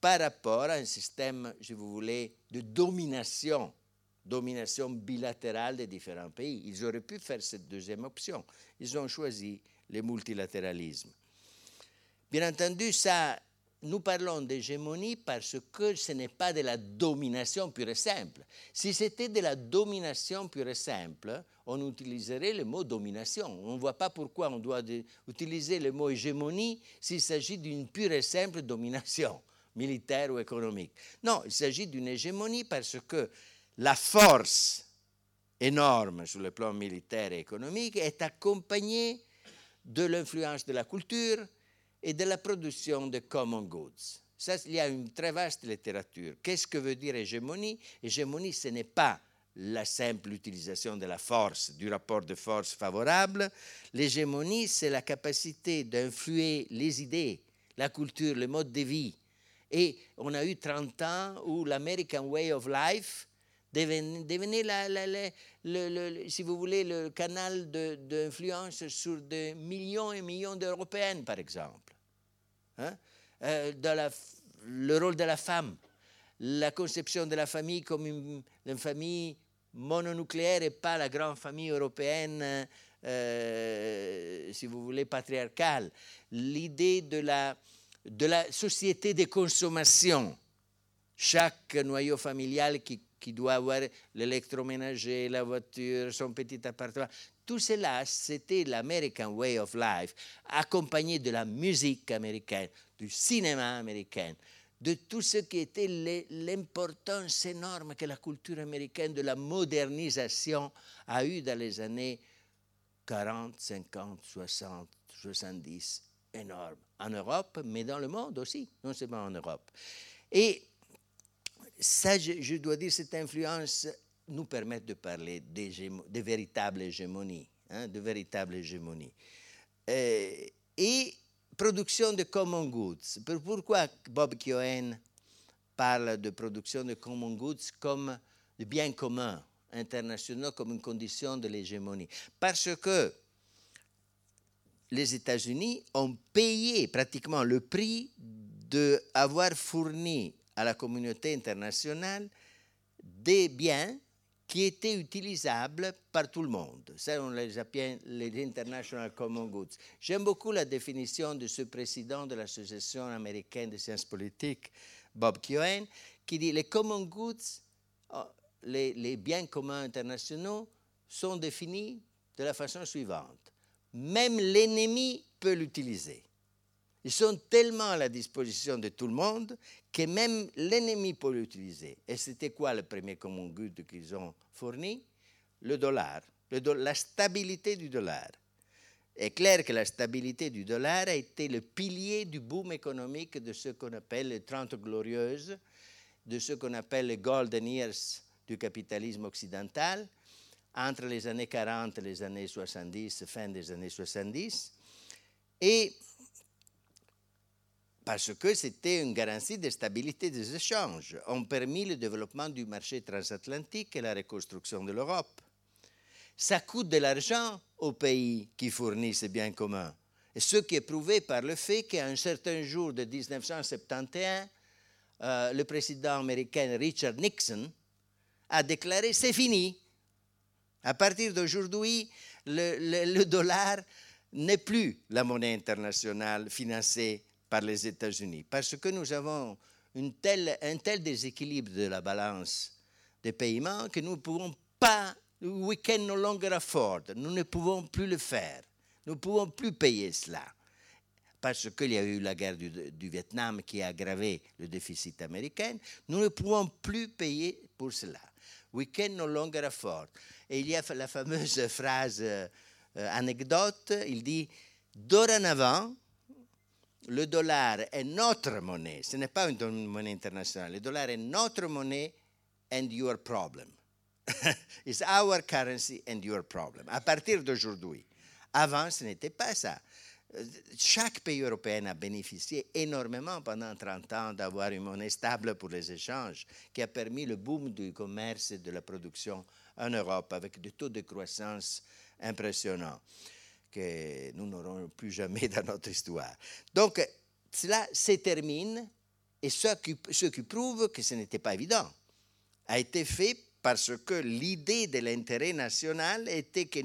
par rapport à un système, si vous voulez, de domination domination bilatérale des différents pays. Ils auraient pu faire cette deuxième option. Ils ont choisi le multilatéralisme. Bien entendu, ça, nous parlons d'hégémonie parce que ce n'est pas de la domination pure et simple. Si c'était de la domination pure et simple, on utiliserait le mot domination. On ne voit pas pourquoi on doit utiliser le mot hégémonie s'il s'agit d'une pure et simple domination militaire ou économique. Non, il s'agit d'une hégémonie parce que la force énorme sur le plan militaire et économique est accompagnée de l'influence de la culture et de la production de common goods. Il y a une très vaste littérature. Qu'est-ce que veut dire hégémonie? Hégémonie, ce n'est pas la simple utilisation de la force, du rapport de force favorable. L'hégémonie, c'est la capacité d'influer les idées, la culture, le mode de vie. Et on a eu 30 ans où l'American Way of Life devenez, la, le, si vous voulez, le canal d'influence sur des millions et millions d'Européennes, par exemple. Hein? Euh, la, le rôle de la femme, la conception de la famille comme une, famille mononucléaire et pas la grande famille européenne, euh, si vous voulez, patriarcale. L'idée de la, société de consommation. Chaque noyau familial qui doit avoir l'électroménager, la voiture, son petit appartement. Tout cela, c'était l'American Way of Life, accompagné de la musique américaine, du cinéma américain, de tout ce qui était l'importance énorme que la culture américaine de la modernisation a eu dans les années 40, 50, 60, 70, énorme. En Europe, mais dans le monde aussi, non seulement en Europe. Et ça, je, dois dire, cette influence nous permet de parler de véritables hégémonies, hein, de véritables hégémonies. Euh, et production de common goods. Pourquoi Bob Keohane parle de production de common goods comme de biens communs internationaux, comme une condition de l'hégémonie? Parce que les États-Unis ont payé pratiquement le prix d'avoir fourni à la communauté internationale des biens qui étaient utilisables par tout le monde. Ça, on les appelle les International Common Goods. J'aime beaucoup la définition de ce président de l'Association américaine de sciences politiques, Bob Keohane, qui dit les common goods, oh, les biens communs internationaux, sont définis de la façon suivante. Même l'ennemi peut l'utiliser. Ils sont tellement à la disposition de tout le monde que même l'ennemi peut l'utiliser. Et c'était quoi le premier common good qu'ils ont fourni? Le dollar, la stabilité du dollar. est clair que la stabilité du dollar a été le pilier du boom économique de ce qu'on appelle les 30 glorieuses, de ce qu'on appelle les golden years du capitalisme occidental, entre les années 40 et les années 70, fin des années 70. Et parce que c'était une garantie de stabilité des échanges, ont permis le développement du marché transatlantique et la reconstruction de l'Europe. Ça coûte de l'argent aux pays qui fournissent ces biens communs. Ce qui est prouvé par le fait qu'à un certain jour de 1971, euh, le président américain Richard Nixon a déclaré c'est fini. À partir d'aujourd'hui, le dollar n'est plus la monnaie internationale financée par les États-Unis, parce que nous avons un tel déséquilibre de la balance des paiements que nous ne pouvons pas, we can no longer afford, nous ne pouvons plus le faire, nous ne pouvons plus payer cela. Parce qu'il y a eu la guerre du, du, Vietnam qui a aggravé le déficit américain, nous ne pouvons plus payer pour cela. We can no longer afford. Et il y a la fameuse phrase euh, anecdote, il dit, dorénavant, le dollar est notre monnaie, ce n'est pas une monnaie internationale, le dollar est notre monnaie and your problem. It's our currency and your problem. À partir d'aujourd'hui. Avant, ce n'était pas ça. Chaque pays européen a bénéficié énormément pendant 30 ans d'avoir une monnaie stable pour les échanges, qui a permis le boom du commerce et de la production en Europe avec des taux de croissance impressionnants que nous n'aurons plus jamais dans notre histoire. Donc, cela se termine, et ce qui, prouve que ce n'était pas évident a été fait parce que l'idée de l'intérêt national était que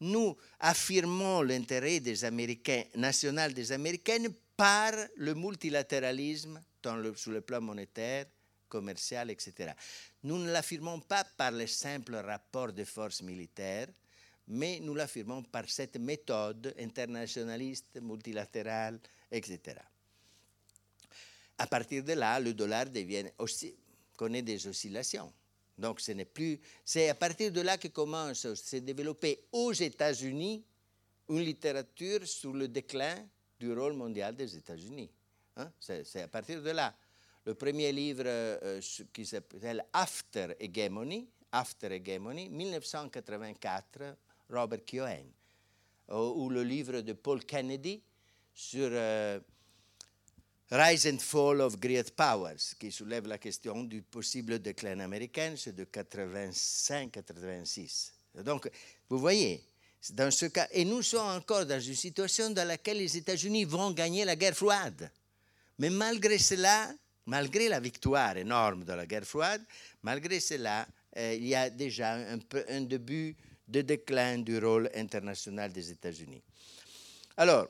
nous, affirmons l'intérêt des Américains, national des Américains par le multilatéralisme sur le plan monétaire, commercial, etc. Nous ne l'affirmons pas par le simple rapport de forces militaires, mais nous l'affirmons par cette méthode internationaliste, multilatérale, etc. À partir de là, le dollar connaît des oscillations. Donc, ce n'est plus. C'est à partir de là que commence à se développer aux États-Unis une littérature sur le déclin du rôle mondial des États-Unis. Hein? C'est à partir de là. Le premier livre euh, qui s'appelle After Hegemony, After Hegemony, 1984, Robert Keohane, ou le livre de Paul Kennedy sur euh, Rise and Fall of Great Powers, qui soulève la question du possible déclin américain, c'est de 85-86. Donc, vous voyez, dans ce cas, et nous sommes encore dans une situation dans laquelle les États-Unis vont gagner la guerre froide. Mais malgré cela, malgré la victoire énorme de la guerre froide, malgré cela, euh, il y a déjà un, peu, un début de déclin du rôle international des États-Unis. Alors,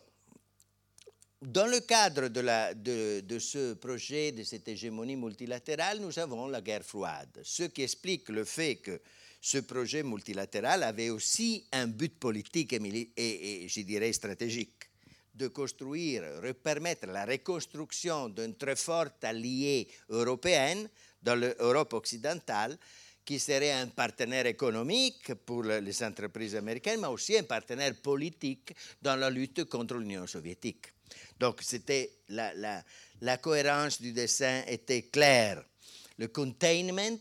dans le cadre de, ce projet, de cette hégémonie multilatérale, nous avons la guerre froide, ce qui explique le fait que ce projet multilatéral avait aussi un but politique et, et, et je dirais stratégique de construire, de permettre la reconstruction d'une très forte alliée européenne dans l'Europe occidentale qui serait un partenaire économique pour les entreprises américaines, mais aussi un partenaire politique dans la lutte contre l'Union soviétique. Donc, c'était la, la, cohérence du dessin était claire. Le containment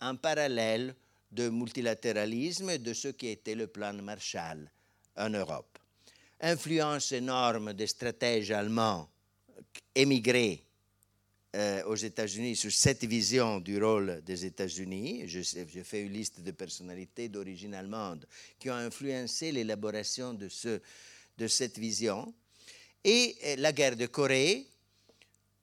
en parallèle de multilatéralisme de ce qui était le plan Marshall en Europe. Influence énorme des stratèges allemands émigrés euh, aux États-Unis sur cette vision du rôle des États-Unis. Je, je, fais une liste de personnalités d'origine allemande qui ont influencé l'élaboration de, ce, de cette vision. Et euh, la guerre de Corée,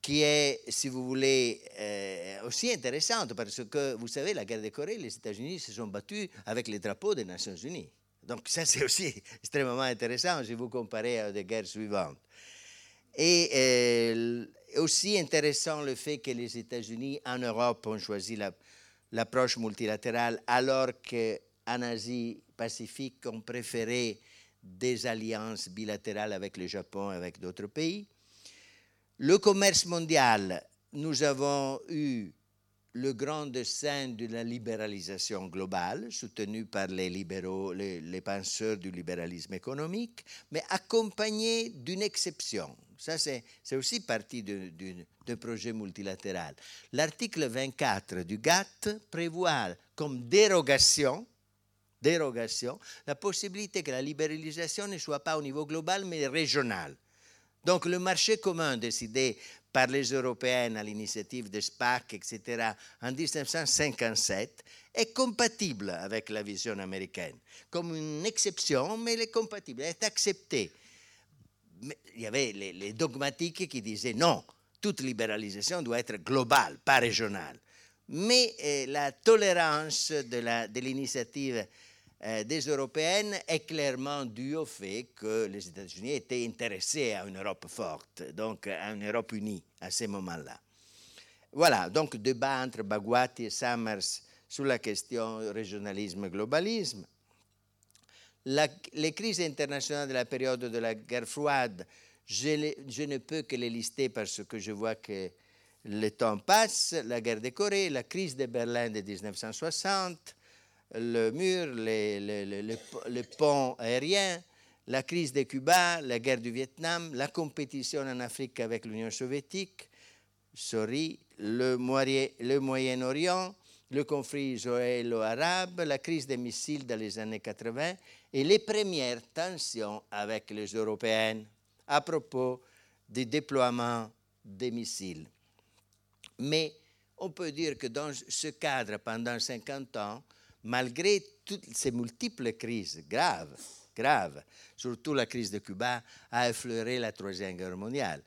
qui est, si vous voulez, euh, aussi intéressante parce que, vous savez, la guerre de Corée, les États-Unis se sont battus avec les drapeaux des Nations Unies. Donc ça, c'est aussi extrêmement intéressant si vous comparez à des guerres suivantes. Et aussi intéressant le fait que les États-Unis en Europe ont choisi l'approche la, multilatérale alors qu'en Asie-Pacifique, on préféré des alliances bilatérales avec le Japon et avec d'autres pays. Le commerce mondial, nous avons eu le grand dessin de la libéralisation globale, soutenu par les libéraux, les, penseurs du libéralisme économique, mais accompagné d'une exception. Ça, c'est aussi partie d'un projet multilatéral. L'article 24 du GATT prévoit comme dérogation, dérogation la possibilité que la libéralisation ne soit pas au niveau global, mais régional. Donc le marché commun décidé par les Européennes à l'initiative de SPAC, etc., en 1957, est compatible avec la vision américaine. Comme une exception, mais elle est compatible, elle est acceptée. Il y avait les, dogmatiques qui disaient non, toute libéralisation doit être globale, pas régionale. Mais eh, la tolérance de l'initiative des Européennes est clairement dû au fait que les États-Unis étaient intéressés à une Europe forte, donc à une Europe unie à ce moment-là. Voilà, donc débat entre Baguati et Summers sur la question régionalisme-globalisme. les crises internationales de la période de la guerre froide, je, je, ne peux que les lister parce que je vois que le temps passe. La guerre de Corée, la crise de Berlin de 1960, le mur, les, les, les, ponts aériens, la crise de Cuba, la guerre du Vietnam, la compétition en Afrique avec l'Union soviétique, sorry, le, Moyen-Orient, le conflit israélo-arabe, la crise des missiles dans les années 80 et les premières tensions avec les Européennes à propos du déploiement des missiles. Mais on peut dire que dans ce cadre, pendant 50 ans, malgré toutes ces multiples crises graves, graves, surtout la crise de Cuba a effleuré la Troisième Guerre mondiale.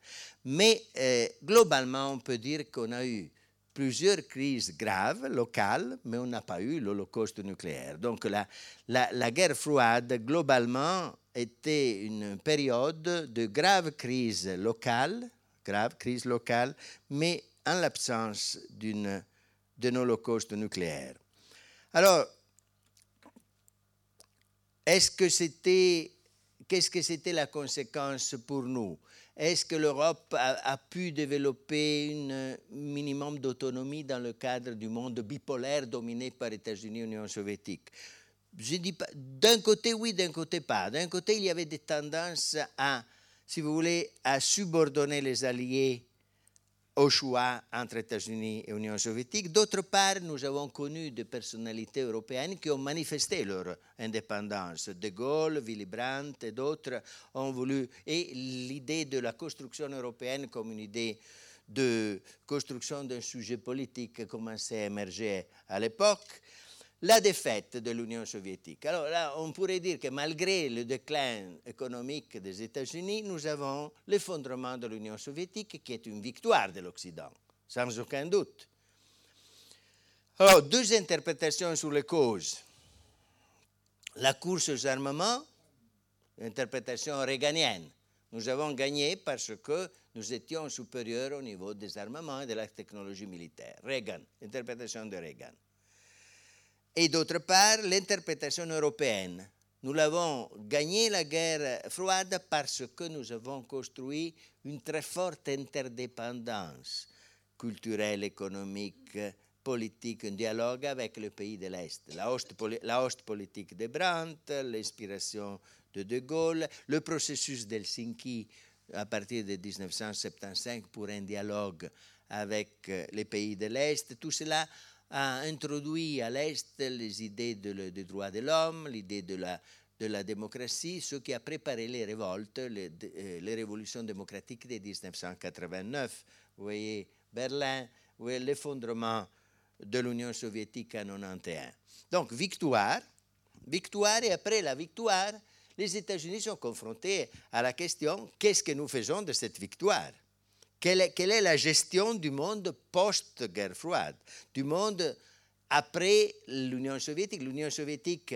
Mais euh, globalement, on peut dire qu'on a eu plusieurs crises graves, locales, mais on n'a pas eu l'Holocauste nucléaire. Donc la, guerre froide, globalement, était une période de graves crises locales, graves crises locales, mais en l'absence d'un holocauste nucléaire. Alors, qu'est-ce que c'était la conséquence pour nous? Est-ce que l'Europe a, a, pu développer un minimum d'autonomie dans le cadre du monde bipolaire dominé par États-Unis et Union soviétique? Je dis pas, d'un côté oui, d'un côté pas. D'un côté, il y avait des tendances à, si vous voulez, à subordonner les alliés au choix entre États-Unis et Union soviétique. D'autre part, nous avons connu des personnalités européennes qui ont manifesté leur indépendance. De Gaulle, Willy Brandt et d'autres ont voulu. Et l'idée de la construction européenne comme une idée de construction d'un sujet politique commençait à émerger à l'époque la défaite de l'Union soviétique. Alors là, on pourrait dire que malgré le déclin économique des États-Unis, nous avons l'effondrement de l'Union soviétique qui est une victoire de l'Occident, sans aucun doute. Alors, deux interprétations sur les causes. La course aux armements, l'interprétation réganienne. Nous avons gagné parce que nous étions supérieurs au niveau des armements et de la technologie militaire. Reagan, interprétation de Reagan. Et d'autre part, l'interprétation européenne. Nous l'avons gagné la guerre froide parce que nous avons construit une très forte interdépendance culturelle, économique, politique, un dialogue avec le pays de l'Est. La hoste, politique de Brandt, l'inspiration de De Gaulle, le processus d'Helsinki à partir de 1975 pour un dialogue avec les pays de l'Est, tout cela a introduit à l'Est les idées des droits de l'homme, l'idée de la, de démocratie, ce qui a préparé les révoltes, les, euh, révolutions démocratiques de 1989. Vous voyez Berlin, vous l'effondrement de l'Union soviétique en 1991. Donc, victoire, victoire, et après la victoire, les États-Unis sont confrontés à la question qu'est-ce que nous faisons de cette victoire? Quelle est, est la gestion du monde post-guerre froide, du monde après l'Union soviétique L'Union soviétique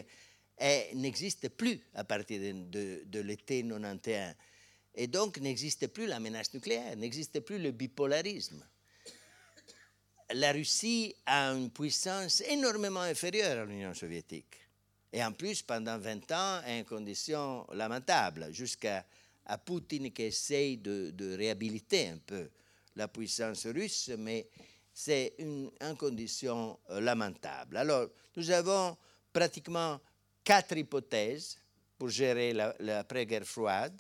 n'existe plus à partir de, de, l'été 91. Et donc n'existe plus la menace nucléaire, n'existe plus le bipolarisme la Russie a une puissance énormément inférieure à l'Union soviétique. Et en plus, pendant 20 ans, en conditions lamentables, jusqu'à à Poutine qui essaye de, réhabiliter un peu la puissance russe, mais c'est une, condition euh, lamentable. Alors, nous avons pratiquement quatre hypothèses pour gérer l'après-guerre froide,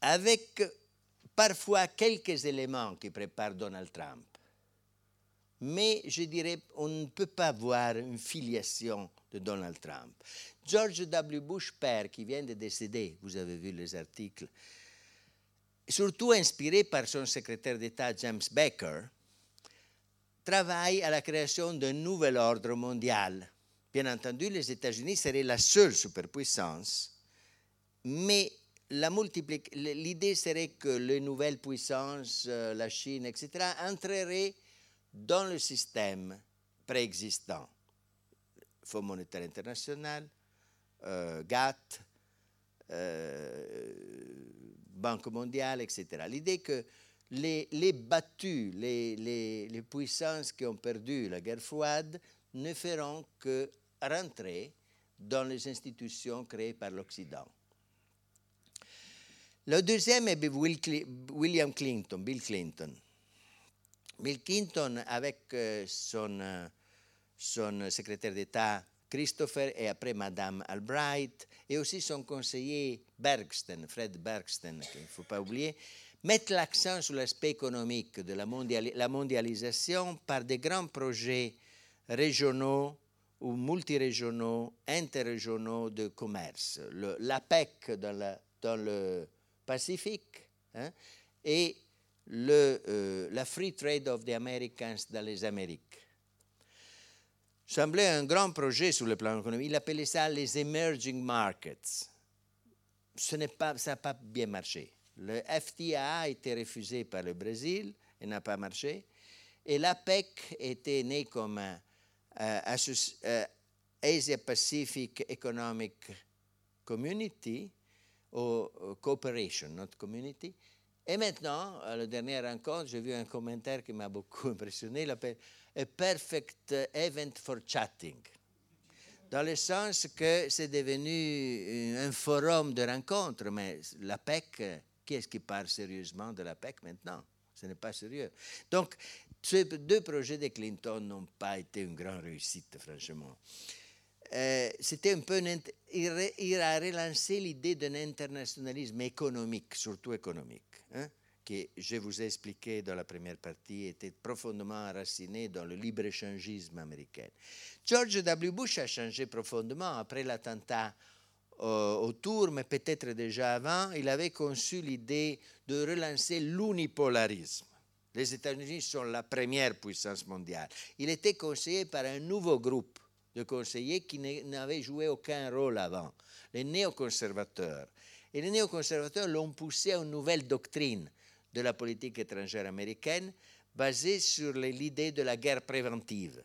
avec parfois quelques éléments qui préparent Donald Trump. Mais je dirais, on ne peut pas voir une filiation de Donald Trump. George W. Bush père, qui vient de décéder, vous avez vu les articles, surtout inspiré par son secrétaire d'État James Baker, travaille à la création d'un nouvel ordre mondial. Bien entendu, les États-Unis seraient la seule superpuissance, mais l'idée serait que les nouvelles puissances, euh, la Chine, etc., entreraient dans le système préexistant. Fonds monétaire international, euh, GATT, euh, Banque mondiale, etc. L'idée que les, battus, les, puissances qui ont perdu la guerre froide ne feront que rentrer dans les institutions créées par l'Occident. Le deuxième est William Clinton, Bill Clinton. Bill Clinton, avec euh, son, euh, son secrétaire d'État Christopher et après Madame Albright, et aussi son conseiller Bergsten, Fred Bergsten, qu'il ne faut pas oublier, mettent l'accent sur l'aspect économique de la, mondialisation par des grands projets régionaux ou multirégionaux, interrégionaux de commerce. L'APEC dans, la, dans le Pacifique hein, et le, euh, la Free Trade of the Americans dans les Amériques. Semblait un grand projet sur le plan économique. Il appelait ça les emerging markets. Ça n'a pas bien marché. Le FTA a été refusé par le Brésil et n'a pas marché. Et l'APEC était né comme un, euh, Asia Pacific Economic Community, au cooperation, not community. Et maintenant, à la dernière rencontre, j'ai vu un commentaire qui m'a beaucoup impressionné, il l'appelle A Perfect Event for Chatting. Dans le sens que c'est devenu un forum de rencontres, mais la PEC, qui est-ce qui parle sérieusement de la PEC maintenant? Ce n'est pas sérieux. Donc, ces deux projets de Clinton n'ont pas été une grande réussite, franchement. Euh, c'était un peu il, a relancé l'idée d'un internationalisme économique, surtout économique, hein, qui, je vous ai expliqué dans la première partie, était profondément enraciné dans le libre-échangisme américain. George W. Bush a changé profondément après l'attentat euh, autour, mais peut-être déjà avant, il avait conçu l'idée de relancer l'unipolarisme. Les États-Unis sont la première puissance mondiale. Il était conseillé par un nouveau groupe de conseillers qui n'avaient joué aucun rôle avant, les néoconservateurs. Et les néoconservateurs l'ont poussé à une nouvelle doctrine de la politique étrangère américaine basée sur l'idée de la guerre préventive.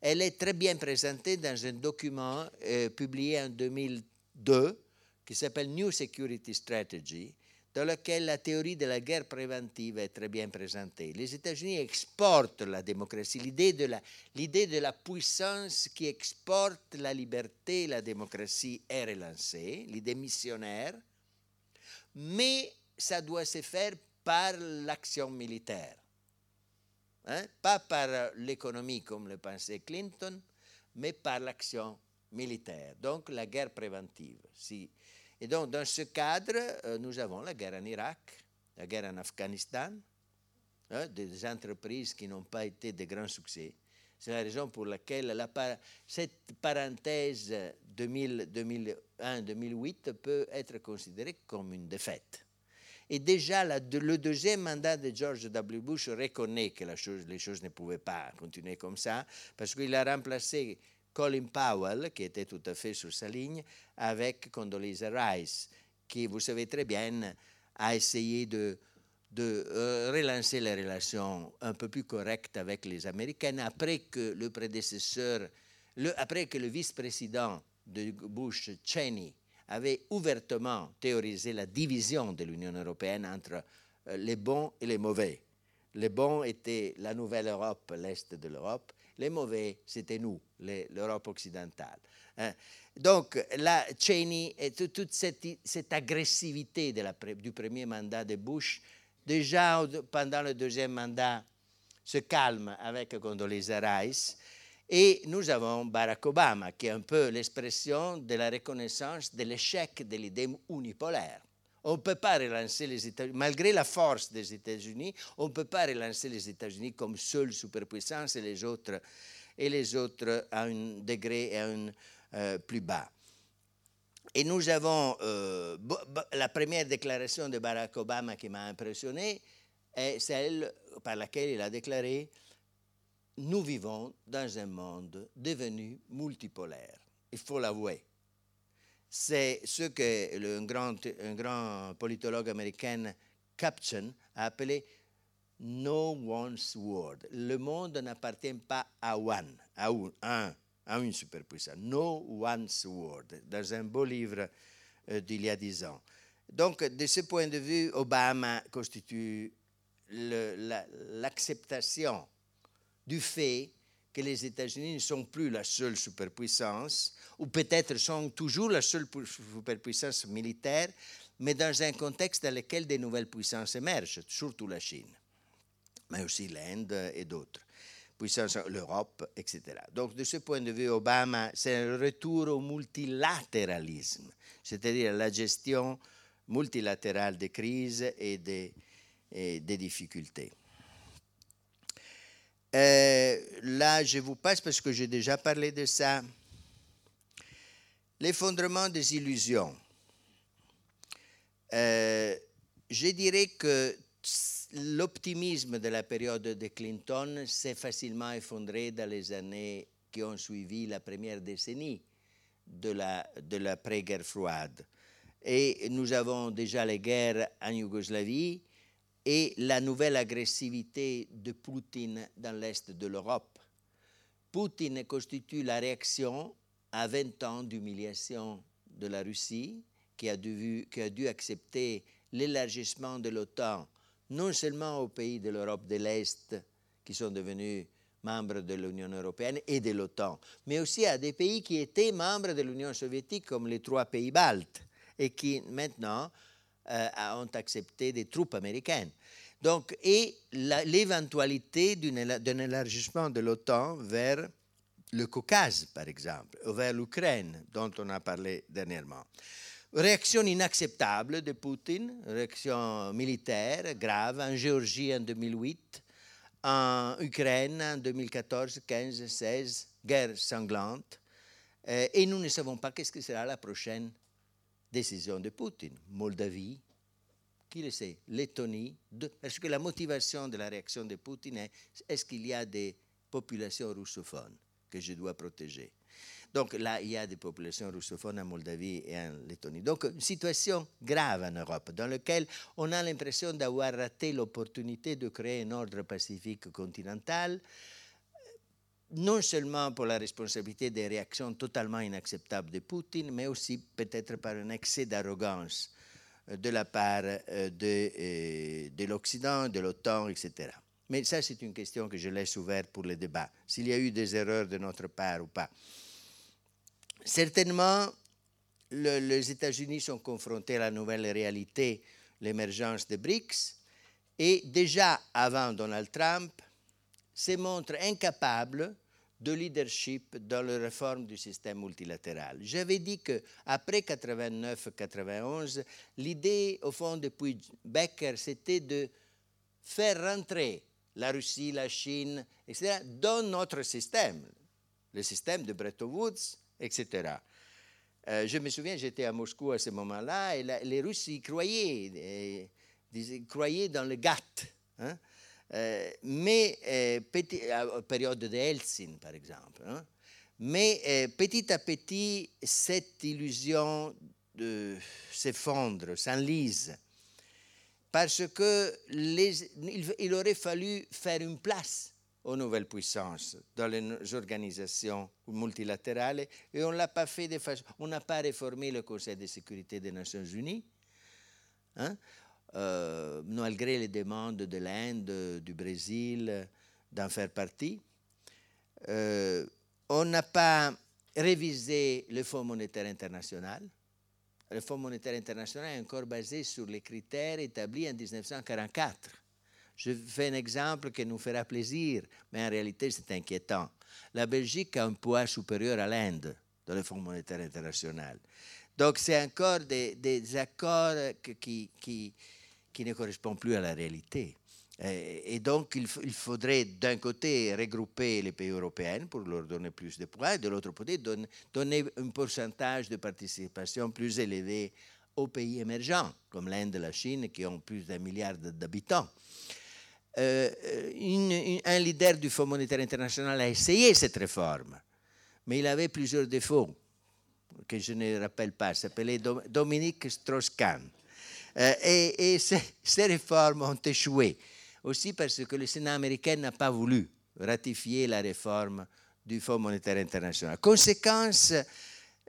Elle est très bien présentée dans un document euh, publié en 2002 qui s'appelle New Security Strategy, dans lequel la théorie de la guerre préventive est très bien présentée. Les États-Unis exportent la démocratie, l'idée de la, l'idée de la puissance qui exporte la liberté, la démocratie est relancée, l'idée missionnaire, mais ça doit se faire par l'action militaire. Hein? Pas par l'économie comme le pensait Clinton, mais par l'action militaire. Donc la guerre préventive. Si, et donc dans ce cadre, euh, nous avons la guerre en Irak, la guerre en Afghanistan, hein, des entreprises qui n'ont pas été de grands succès. C'est la raison pour laquelle la, cette parenthèse 2001-2008 peut être considérée comme une défaite. Et déjà, le deuxième mandat de George W. Bush reconnaît que les choses ne pouvaient pas continuer comme ça, parce qu'il a remplacé Colin Powell, qui était tout à fait sur sa ligne, avec Condoleezza Rice, qui, vous savez très bien, a essayé de, euh, relancer les relations un peu plus correctes avec les Américains après que le prédécesseur, après que le vice-président de Bush, Cheney, avait ouvertement théorisé la division de l'Union européenne entre euh, les bons et les mauvais. Les bons étaient la nouvelle Europe, l'Est de l'Europe. Les mauvais, c'était nous, l'Europe occidentale. Hein. Donc, la Cheney et toute cette, agressivité du premier mandat de Bush, déjà pendant le deuxième mandat, se calme avec Condoleezza Rice. Et nous avons Barack Obama, qui est un peu l'expression de la reconnaissance de l'échec de l'idée unipolaire. On ne peut pas relancer les États-Unis, malgré la force des États-Unis, on ne peut pas relancer les États-Unis comme seule superpuissance et les autres, et les autres à un degré et un euh, plus bas. Et nous avons euh, la première déclaration de Barack Obama qui m'a impressionné celle par laquelle il a déclaré nous vivons dans un monde devenu multipolaire. Il faut l'avouer. C'est ce que le, grand politologue américain, Caption, a appelé No One's World. Le monde n'appartient pas à one, à un, à une superpuissance. No One's World, dans un beau livre euh, d'il y a dix ans. Donc, de ce point de vue, Obama constitue l'acceptation du fait que les États-Unis ne sont plus la seule superpuissance, ou peut-être sont toujours la seule superpuissance militaire, mais dans un contexte dans lequel des nouvelles puissances émergent, surtout la Chine, mais aussi l'Inde et d'autres, puissances, l'Europe, etc. Donc de ce point de vue, Obama, c'est un retour au multilatéralisme, c'est-à-dire la gestion multilatérale des crises et des, et des difficultés. Euh, là, je vous passe parce que j'ai déjà parlé de ça. L'effondrement des illusions. Euh, je dirais que l'optimisme de la période de Clinton s'est facilement effondré dans les années qui ont suivi la première décennie de la, de l'après-guerre froide. Et nous avons déjà les guerres en Yougoslavie, et la nouvelle agressivité de Poutine dans l'Est de l'Europe. Poutine constitue la réaction à 20 ans d'humiliation de la Russie, qui a dû, accepter l'élargissement de l'OTAN, non seulement aux pays de l'Europe de l'Est, qui sont devenus membres de l'Union européenne et de l'OTAN, mais aussi à des pays qui étaient membres de l'Union soviétique, comme les trois pays baltes, et qui maintenant ont accepté des troupes américaines. Donc, et l'éventualité d'un élargissement de l'OTAN vers le Caucase, par exemple, ou vers l'Ukraine, dont on a parlé dernièrement. Réaction inacceptable de Poutine, réaction militaire grave en Géorgie en 2008, en Ukraine en 2014, 15, 16, guerre sanglante. Euh, et nous ne savons pas qu'est-ce que sera la prochaine décision de Poutine. Moldavie, qui le sait, Lettonie, parce que la motivation de la réaction de Poutine est est-ce qu'il y a des populations russophones que je dois protéger? Donc là, il y a des populations russophones en Moldavie et en Lettonie. Donc une situation grave en Europe, dans laquelle on a l'impression d'avoir raté l'opportunité de créer un ordre pacifique continental non seulement pour la responsabilité des réactions totalement inacceptables de Poutine, mais aussi peut-être par un excès d'arrogance euh, de la part euh, de, de l'Occident, de l'OTAN, etc. Mais ça, c'est une question que je laisse ouverte pour le débat, s'il y a eu des erreurs de notre part ou pas. Certainement, les États-Unis sont confrontés à la nouvelle réalité, l'émergence des BRICS, et déjà avant Donald Trump, se montre incapable de leadership dans la réforme du système multilatéral. J'avais dit qu'après 89-91, l'idée, au fond, depuis Becker, c'était de faire rentrer la Russie, la Chine, etc., dans notre système, le système de Bretton Woods, etc. Euh, je me souviens, j'étais à Moscou à ce moment-là, et les Russes y croyaient, ils croyaient dans le GATT. Euh, mais, euh, petit, à période de Helsinki, par exemple. Hein. Mais petit à petit, cette illusion s'effondre, s'enlise parce qu'il il aurait fallu faire une place aux nouvelles puissances dans les organisations multilatérales et on l'a pas fait de façon. On n'a pas réformé le Conseil de sécurité des Nations Unies, hein, euh, malgré les demandes de l'Inde, du Brésil d'en faire partie. Euh, on n'a pas révisé le Fonds monétaire international le Fonds monétaire international est encore basé sur les critères établis en 1944. Je fais un exemple qui nous fera plaisir, mais en réalité c'est inquiétant. La Belgique a un poids supérieur à l'Inde dans le Fonds monétaire international. Donc c'est encore des, accords qui, qui, qui ne correspondent plus à la réalité. Et donc, il, faudrait d'un côté regrouper les pays européens pour leur donner plus de poids, et de l'autre côté donner, un pourcentage de participation plus élevé aux pays émergents, comme l'Inde et la Chine, qui ont plus d'un milliard d'habitants. Euh, un leader du Fonds monétaire international a essayé cette réforme, mais il avait plusieurs défauts que je ne rappelle pas. Il s'appelait Dominique Strauss-Kahn. Euh, et, ces, ces réformes ont échoué aussi parce que le Sénat américain n'a pas voulu ratifier la réforme du Fonds monétaire international. Conséquence,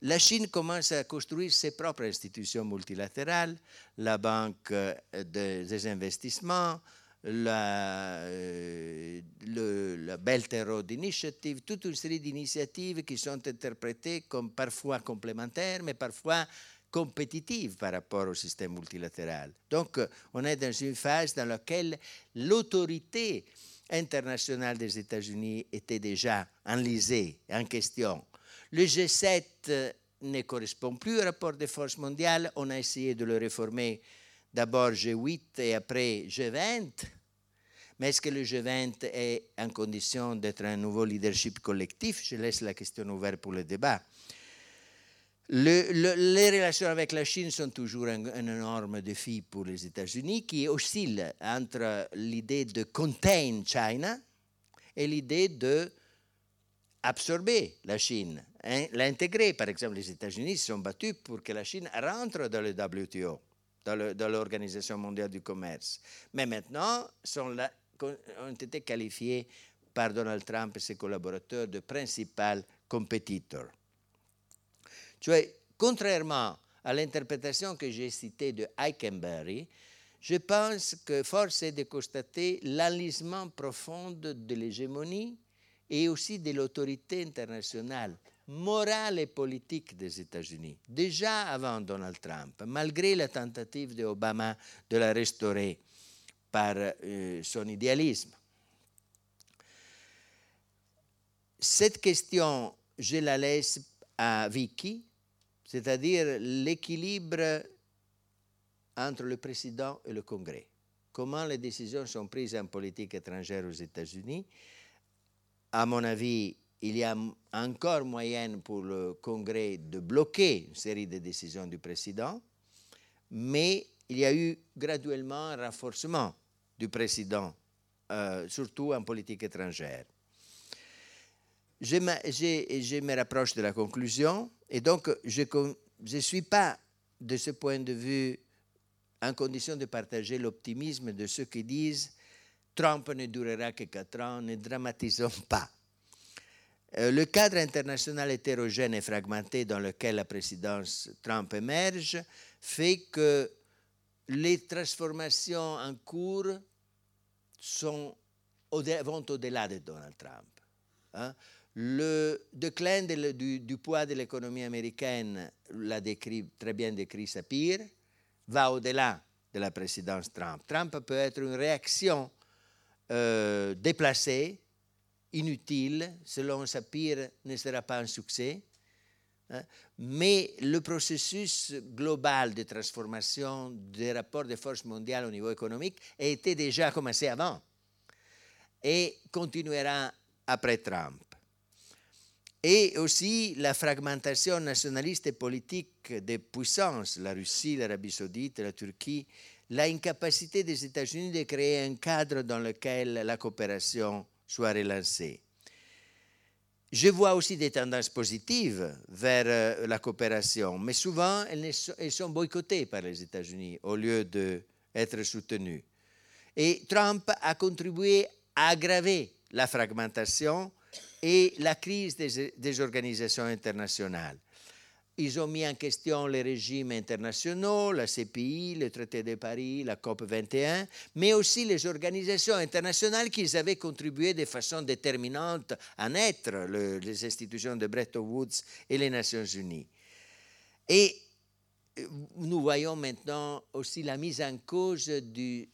la Chine commence à construire ses propres institutions multilatérales, la Banque euh, des investissements, euh, la Belt and Road Initiative, toute une série d'initiatives qui sont interprétées comme parfois complémentaires, mais parfois compétitive par rapport au système multilatéral. Donc, on est dans une phase dans laquelle l'autorité internationale des États-Unis était déjà enlisée, en question. Le G7 euh, ne correspond plus au rapport des forces mondiales. On a essayé de le réformer d'abord G8 et après G20. Mais est-ce que le G20 est en condition d'être un nouveau leadership collectif? Je laisse la question ouverte pour le débat les relations avec la Chine sont toujours un, énorme défi pour les États-Unis qui oscille entre l'idée de contain China et l'idée de absorber la Chine, hein, l'intégrer. Par exemple, les États-Unis se sont battus pour que la Chine rentre dans le WTO, dans l'Organisation mondiale du commerce. Mais maintenant, sont ont été qualifiés par Donald Trump et ses collaborateurs de principal compétiteurs. Contrairement à l'interprétation que j'ai citée de Eikenberry, je pense que force est de constater l'enlisement profond de l'hégémonie et aussi de l'autorité internationale, morale et politique des États-Unis, déjà avant Donald Trump, malgré la tentative d'Obama de la restaurer par euh, son idéalisme. Cette question, je la laisse à Vicky, c'est-à-dire l'équilibre entre le président et le Congrès. Comment les décisions sont prises en politique étrangère aux États-Unis? À mon avis, il y a encore moyen pour le Congrès de bloquer une série de décisions du président, mais il y a eu graduellement un renforcement du président, euh, surtout en politique étrangère. Je me, je me rapproche de la conclusion. Et donc, je ne suis pas, de ce point de vue, en condition de partager l'optimisme de ceux qui disent Trump ne durera que quatre ans, ne dramatisons pas. Euh, le cadre international hétérogène et fragmenté dans lequel la présidence Trump émerge fait que les transformations en cours sont, vont au-delà de Donald Trump. Hein. Le déclin du, poids de l'économie américaine, l'a très bien décrit Sapir, va au-delà de la présidence Trump. Trump peut être une réaction euh, déplacée, inutile, selon Sapir, ne sera pas un succès. Hein. mais le processus global de transformation des rapports de force mondiales au niveau économique a été déjà commencé avant et continuera après Trump. Et aussi la fragmentation nationaliste et politique des puissances, la Russie, l'Arabie saoudite, la Turquie, l'incapacité des États-Unis de créer un cadre dans lequel la coopération soit relancée. Je vois aussi des tendances positives vers euh, la coopération, mais souvent elles, sont boycottées par les États-Unis au lieu d'être soutenues. Et Trump a contribué à aggraver la fragmentation et la crise des, organisations internationales. Ils ont mis en question les régimes internationaux, la CPI, le traité de Paris, la COP 21, mais aussi les organisations internationales qui avaient contribué de façon déterminante à naître, les institutions de Bretton Woods et les Nations Unies. Et euh, nous voyons maintenant aussi la mise en cause du,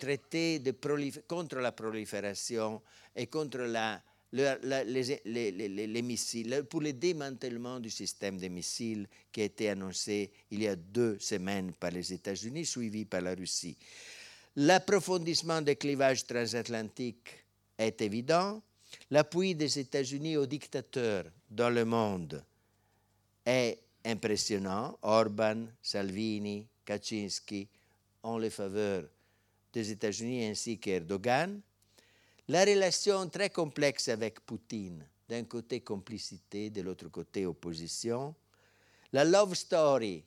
traité contre la prolifération et contre la les, missiles, pour le démantèlement du système des missiles qui a été annoncé il y a deux semaines par les États-Unis, suivi par la Russie. L'approfondissement des clivages transatlantiques est évident. L'appui des États-Unis aux dictateurs dans le monde est impressionnant. Orban, Salvini, Kaczynski ont les faveurs des États-Unis ainsi qu'Erdogan. La relation très complexe avec Poutine, d'un côté complicité, de l'autre côté opposition. La love story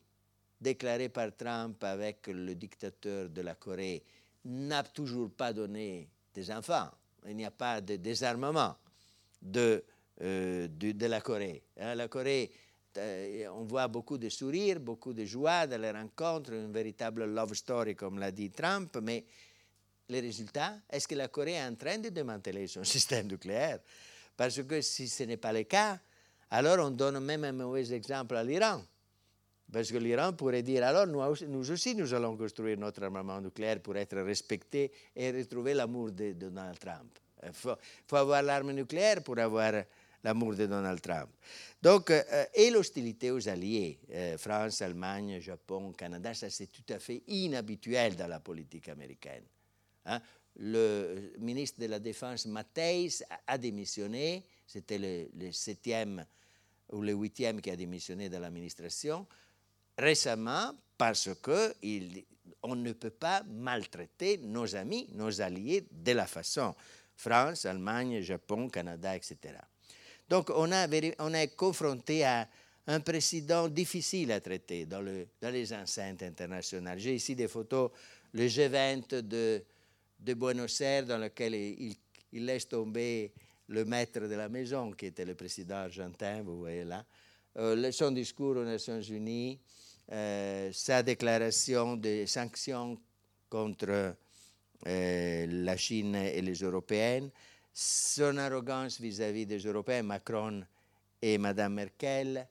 déclarée par Trump avec le dictateur de la Corée n'a toujours pas donné des enfants. Il n'y a pas de désarmement de, euh, la Corée. Hein, la Corée, euh, on voit beaucoup de sourires, beaucoup de joie dans les rencontres, une véritable love story, comme l'a dit Trump, mais les résultats Est-ce que la Corée est en train de démanteler son système nucléaire? Parce que si ce n'est pas le cas, alors on donne même un mauvais exemple à l'Iran. Parce que l'Iran pourrait dire, alors nous, aussi, nous allons construire notre armement nucléaire pour être respectés et retrouver l'amour de, Donald Trump. Il faut, avoir l'arme nucléaire pour avoir l'amour de Donald Trump. Donc, euh, et l'hostilité aux alliés, euh, France, Allemagne, Japon, Canada, ça c'est tout à fait inhabituel dans la politique américaine. Hein. Le ministre de la Défense, Matthijs, a, démissionné. C'était le, septième ou le huitième qui a démissionné de l'administration récemment parce qu'on ne peut pas maltraiter nos amis, nos alliés de la façon. France, Allemagne, Japon, Canada, etc. Donc on, on est confronté à un président difficile à traiter dans, le, dans les enceintes internationales. J'ai ici des photos, le G20 de de Buenos Aires dans lequel il, laisse tomber le maître de la maison, qui était le président argentin, vous voyez là, euh, son discours aux Nations Unies, euh, sa déclaration de sanctions contre euh, la Chine et les Européennes, son arrogance vis-à-vis des Européens, Macron et Madame Merkel.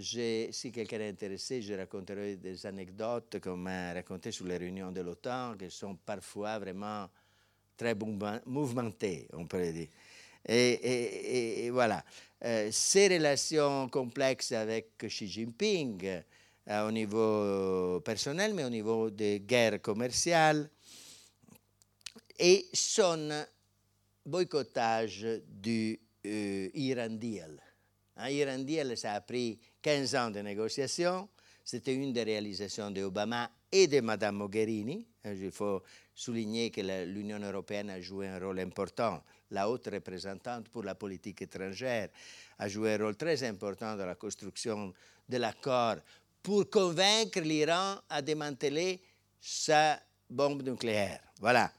Si quelqu'un est intéressé, je raconterai des anecdotes qu'on m'a racontées sur les réunions de l'OTAN, qui sont parfois vraiment très mouvementées, on pourrait dire. Et, voilà. Euh, ces relations complexes avec Xi Jinping, euh, au niveau personnel, mais au niveau des guerres commerciales, et son boycottage du euh, Iran Deal. Un Iran Deal, ça a pris 15 ans de négociations. C'était une des réalisations d'Obama et de Mme Mogherini. Il faut souligner que l'Union européenne a joué un rôle important. La haute représentante pour la politique étrangère a joué un rôle très important dans la construction de l'accord pour convaincre l'Iran à démanteler sa bombe nucléaire. Voilà.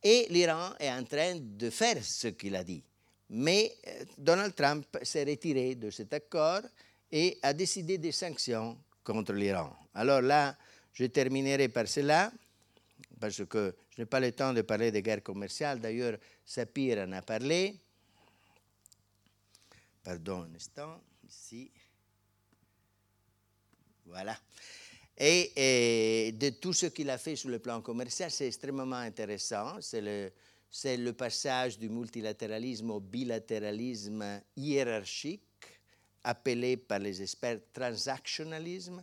Et l'Iran est en train de faire ce qu'il a dit Mais euh, Donald Trump s'est retiré de cet accord et a décidé des sanctions contre l'Iran. Alors là, je terminerai par cela, parce que je n'ai pas le temps de parler des guerres commerciales. D'ailleurs, Sapir en a parlé. Pardon un instant, ici. Voilà. Et, de tout ce qu'il a fait sur le plan commercial, c'est extrêmement intéressant. C'est le, c'est le passage du multilatéralisme au bilatéralisme hiérarchique, appelé par les experts transactionnalisme,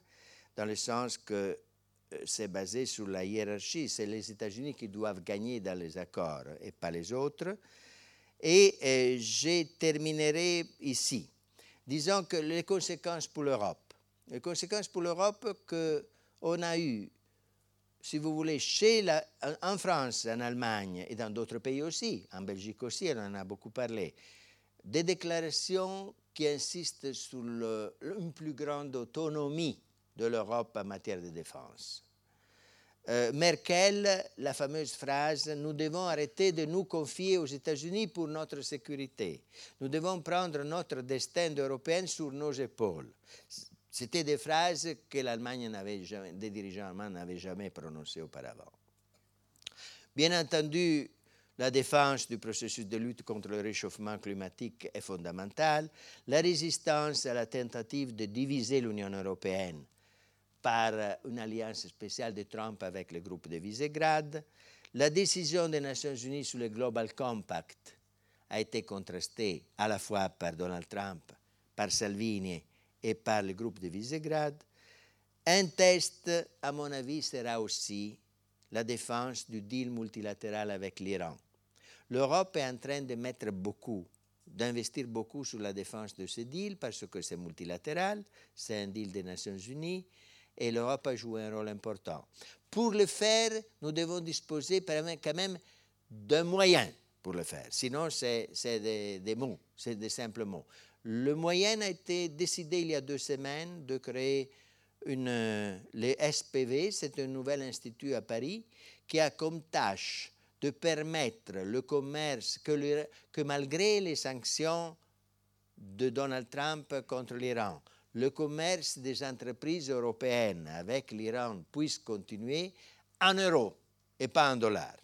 dans le sens que euh, c'est basé sur la hiérarchie. C'est les États-Unis qui doivent gagner dans les accords et pas les autres. Et euh, je terminerai ici. Disons que les conséquences pour l'Europe. Les conséquences pour l'Europe qu'on a eues, si vous voulez, chez la, en France, en Allemagne et dans d'autres pays aussi, en Belgique aussi, on en a beaucoup parlé, des déclarations qui insistent sur une plus grande autonomie de l'Europe en matière de défense. Euh, Merkel, la fameuse phrase Nous devons arrêter de nous confier aux États-Unis pour notre sécurité. Nous devons prendre notre destin d'Européens sur nos épaules. C'était des phrases que l'Allemagne n'avait jamais, des dirigeants allemands n'avaient jamais prononcées auparavant. Bien entendu, la défense du processus de lutte contre le réchauffement climatique est fondamentale. La résistance à la tentative de diviser l'Union européenne par une alliance spéciale de Trump avec le groupe de Visegrad. La décision des Nations Unies sur le Global Compact a été contrastée à la fois par Donald Trump, par Salvini et par le groupe de Visegrad. Un test, à mon avis, sera aussi la défense du deal multilatéral avec l'Iran. L'Europe est en train de mettre beaucoup, d'investir beaucoup sur la défense de ce deal parce que c'est multilatéral, c'est un deal des Nations Unies et l'Europe a joué un rôle important. Pour le faire, nous devons disposer quand même d'un moyen pour le faire. Sinon, c'est des, mots, c'est des simples mots. Le moyen a été décidé il y a deux semaines de créer une, le SPV, c'est un nouvel institut à Paris qui a comme tâche de permettre le commerce, que, que malgré les sanctions de Donald Trump contre l'Iran, le commerce des entreprises européennes avec l'Iran puisse continuer en euros et pas en dollars.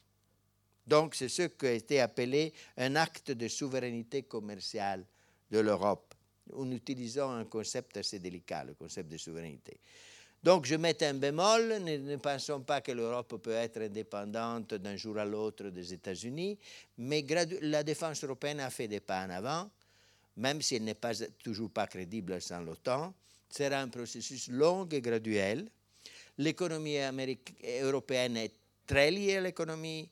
Donc c'est ce qui a été appelé un acte de souveraineté commerciale de l'Europe, en utilisant un concept assez délicat, le concept de souveraineté. Donc je mets un bémol, ne, ne pensons pas que l'Europe peut être indépendante d'un jour à l'autre des États-Unis, mais la défense européenne a fait des pas en avant même si elle n'est pas, toujours pas crédible sans l'OTAN, sera un processus long et graduel. L'économie européenne est très liée à l'économie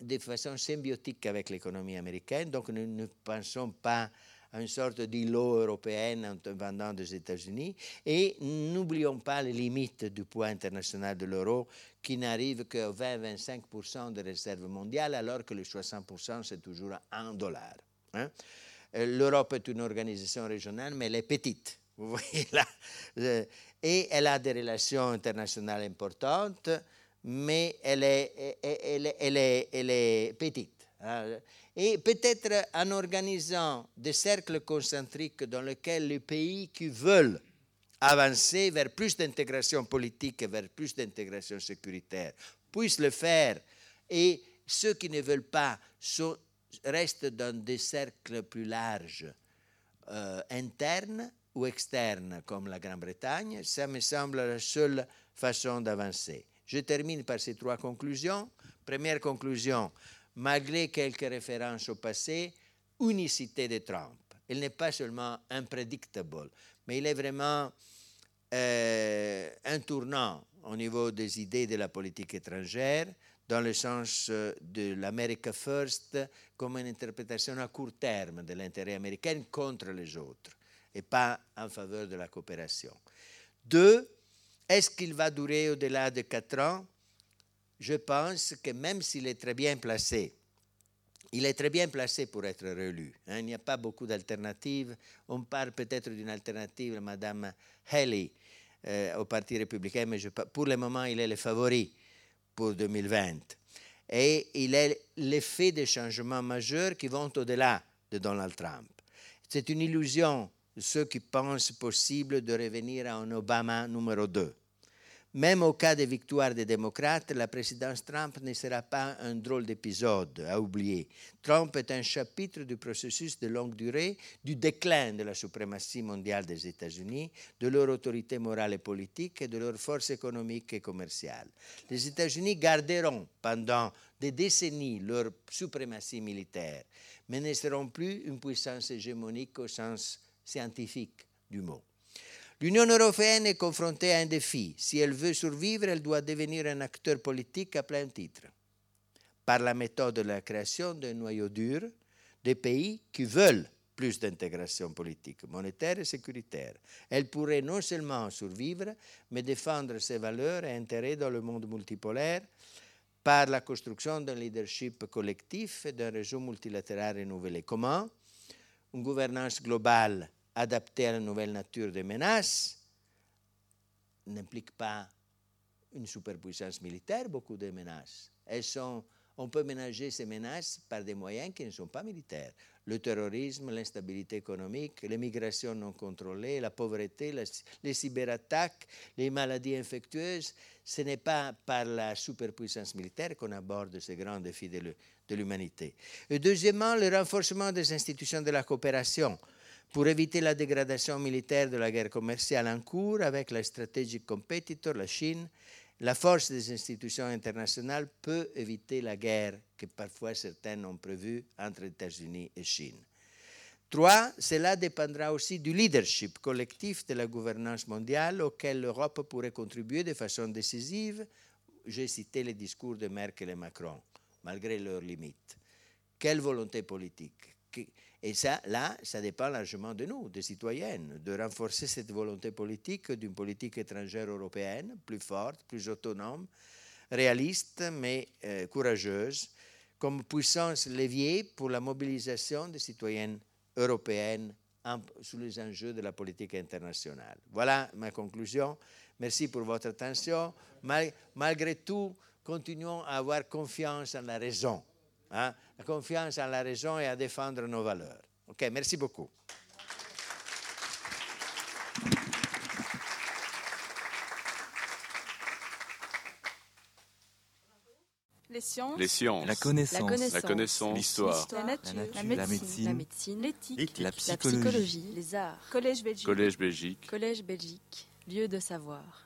de façon symbiotique avec l'économie américaine, donc nous ne pensons pas une sorte d'îlot européen en dépendant des États-Unis. Et n'oublions pas les limites du poids international de l'euro qui n'arrive qu'à 20-25% des réserves mondiales, alors que les 60% c'est toujours un dollar. Hein. Euh, L'Europe est une organisation régionale, mais elle est petite. Vous voyez là. Euh, et elle a des relations internationales importantes, mais elle est, elle, elle elle est petite. Hein. Et peut-être en organisant des cercles concentriques dans lesquels les pays qui veulent avancer vers plus d'intégration politique et vers plus d'intégration sécuritaire puissent le faire, et ceux qui ne veulent pas sont reste dans des cercles plus larges, euh, internes ou externes, comme la Grande-Bretagne, ça me semble la seule façon d'avancer. Je termine par ces trois conclusions. Première conclusion, malgré quelques références au passé, unicité de Trump. Il n'est pas seulement unpredictable, mais il est vraiment euh, un tournant au niveau des idées de la politique étrangère, dans le sens euh, de l'America First comme une interprétation à court terme de l'intérêt américain contre les autres et pas en faveur de la coopération. Deux, est-ce qu'il va durer au-delà de quatre ans? Je pense que même s'il est très bien placé, il est très bien placé pour être réélu. Hein. il n'y a pas beaucoup d'alternatives. On parle peut-être d'une alternative, Madame Haley, euh, au Parti républicain, mais pour le moment, il est le favori pour 2020. Et il est l'effet des changements majeurs qui vont au-delà de Donald Trump. C'est une illusion ceux qui pensent possible de revenir à un Obama numéro 2. Même au cas de victoire des démocrates, la présidence Trump ne sera pas un drôle d'épisode à oublier. Trump est un chapitre du processus de longue durée du déclin de la suprématie mondiale des États-Unis, de leur autorité morale et politique et de leur force économique et commerciale. Les États-Unis garderont pendant des décennies leur suprématie militaire, mais ne seront plus une puissance hégémonique au sens scientifique du mot. L'Union européenne est confrontée à un défi. Si elle veut survivre, elle doit devenir un acteur politique à plein titre, par la méthode de la création d'un noyau dur des pays qui veulent plus d'intégration politique, monétaire et sécuritaire. Elle pourrait non seulement survivre, mais défendre ses valeurs et intérêts dans le monde multipolaire par la construction d'un leadership collectif et d'un réseau multilatéral renouvelé. Comment? Une gouvernance globale adapté à la nouvelle nature des menaces n'implique pas une superpuissance militaire, beaucoup de menaces. Elles sont, on peut ménager ces menaces par des moyens qui ne sont pas militaires. Le terrorisme, l'instabilité économique, l'immigration non contrôlée, la pauvreté, les cyberattaques, les maladies infectieuses. Ce n'est pas par la superpuissance militaire qu'on aborde ces grands défis de l'humanité. Deuxièmement, le renforcement des institutions de la coopération pour éviter la dégradation militaire de la guerre commerciale en cours avec la strategic competitor, la Chine, la force des institutions internationales peut éviter la guerre que parfois certains ont prévue entre États-Unis et Chine. Trois, cela dépendra aussi du leadership collectif de la gouvernance mondiale auquel l'Europe pourrait contribuer de façon décisive. J'ai cité les discours de Merkel et Macron, malgré leurs limites. Quelle volonté politique? Et ça, là, ça dépend largement de nous, des citoyennes, de renforcer cette volonté politique d'une politique étrangère européenne plus forte, plus autonome, réaliste, mais euh, courageuse, comme puissance levier pour la mobilisation des citoyennes européennes sur les enjeux de la politique internationale. Voilà ma conclusion. Merci pour votre attention. malgré tout, continuons à avoir confiance en la raison. Hein? la confiance en la raison et à défendre nos valeurs. OK, merci beaucoup. Les sciences. Les sciences. La connaissance. La connaissance. L'histoire. La, nature. La, médecine. L'éthique. La, psychologie. Les arts. Collège Belgique. Collège Belgique. Collège Belgique. Lieu de savoir.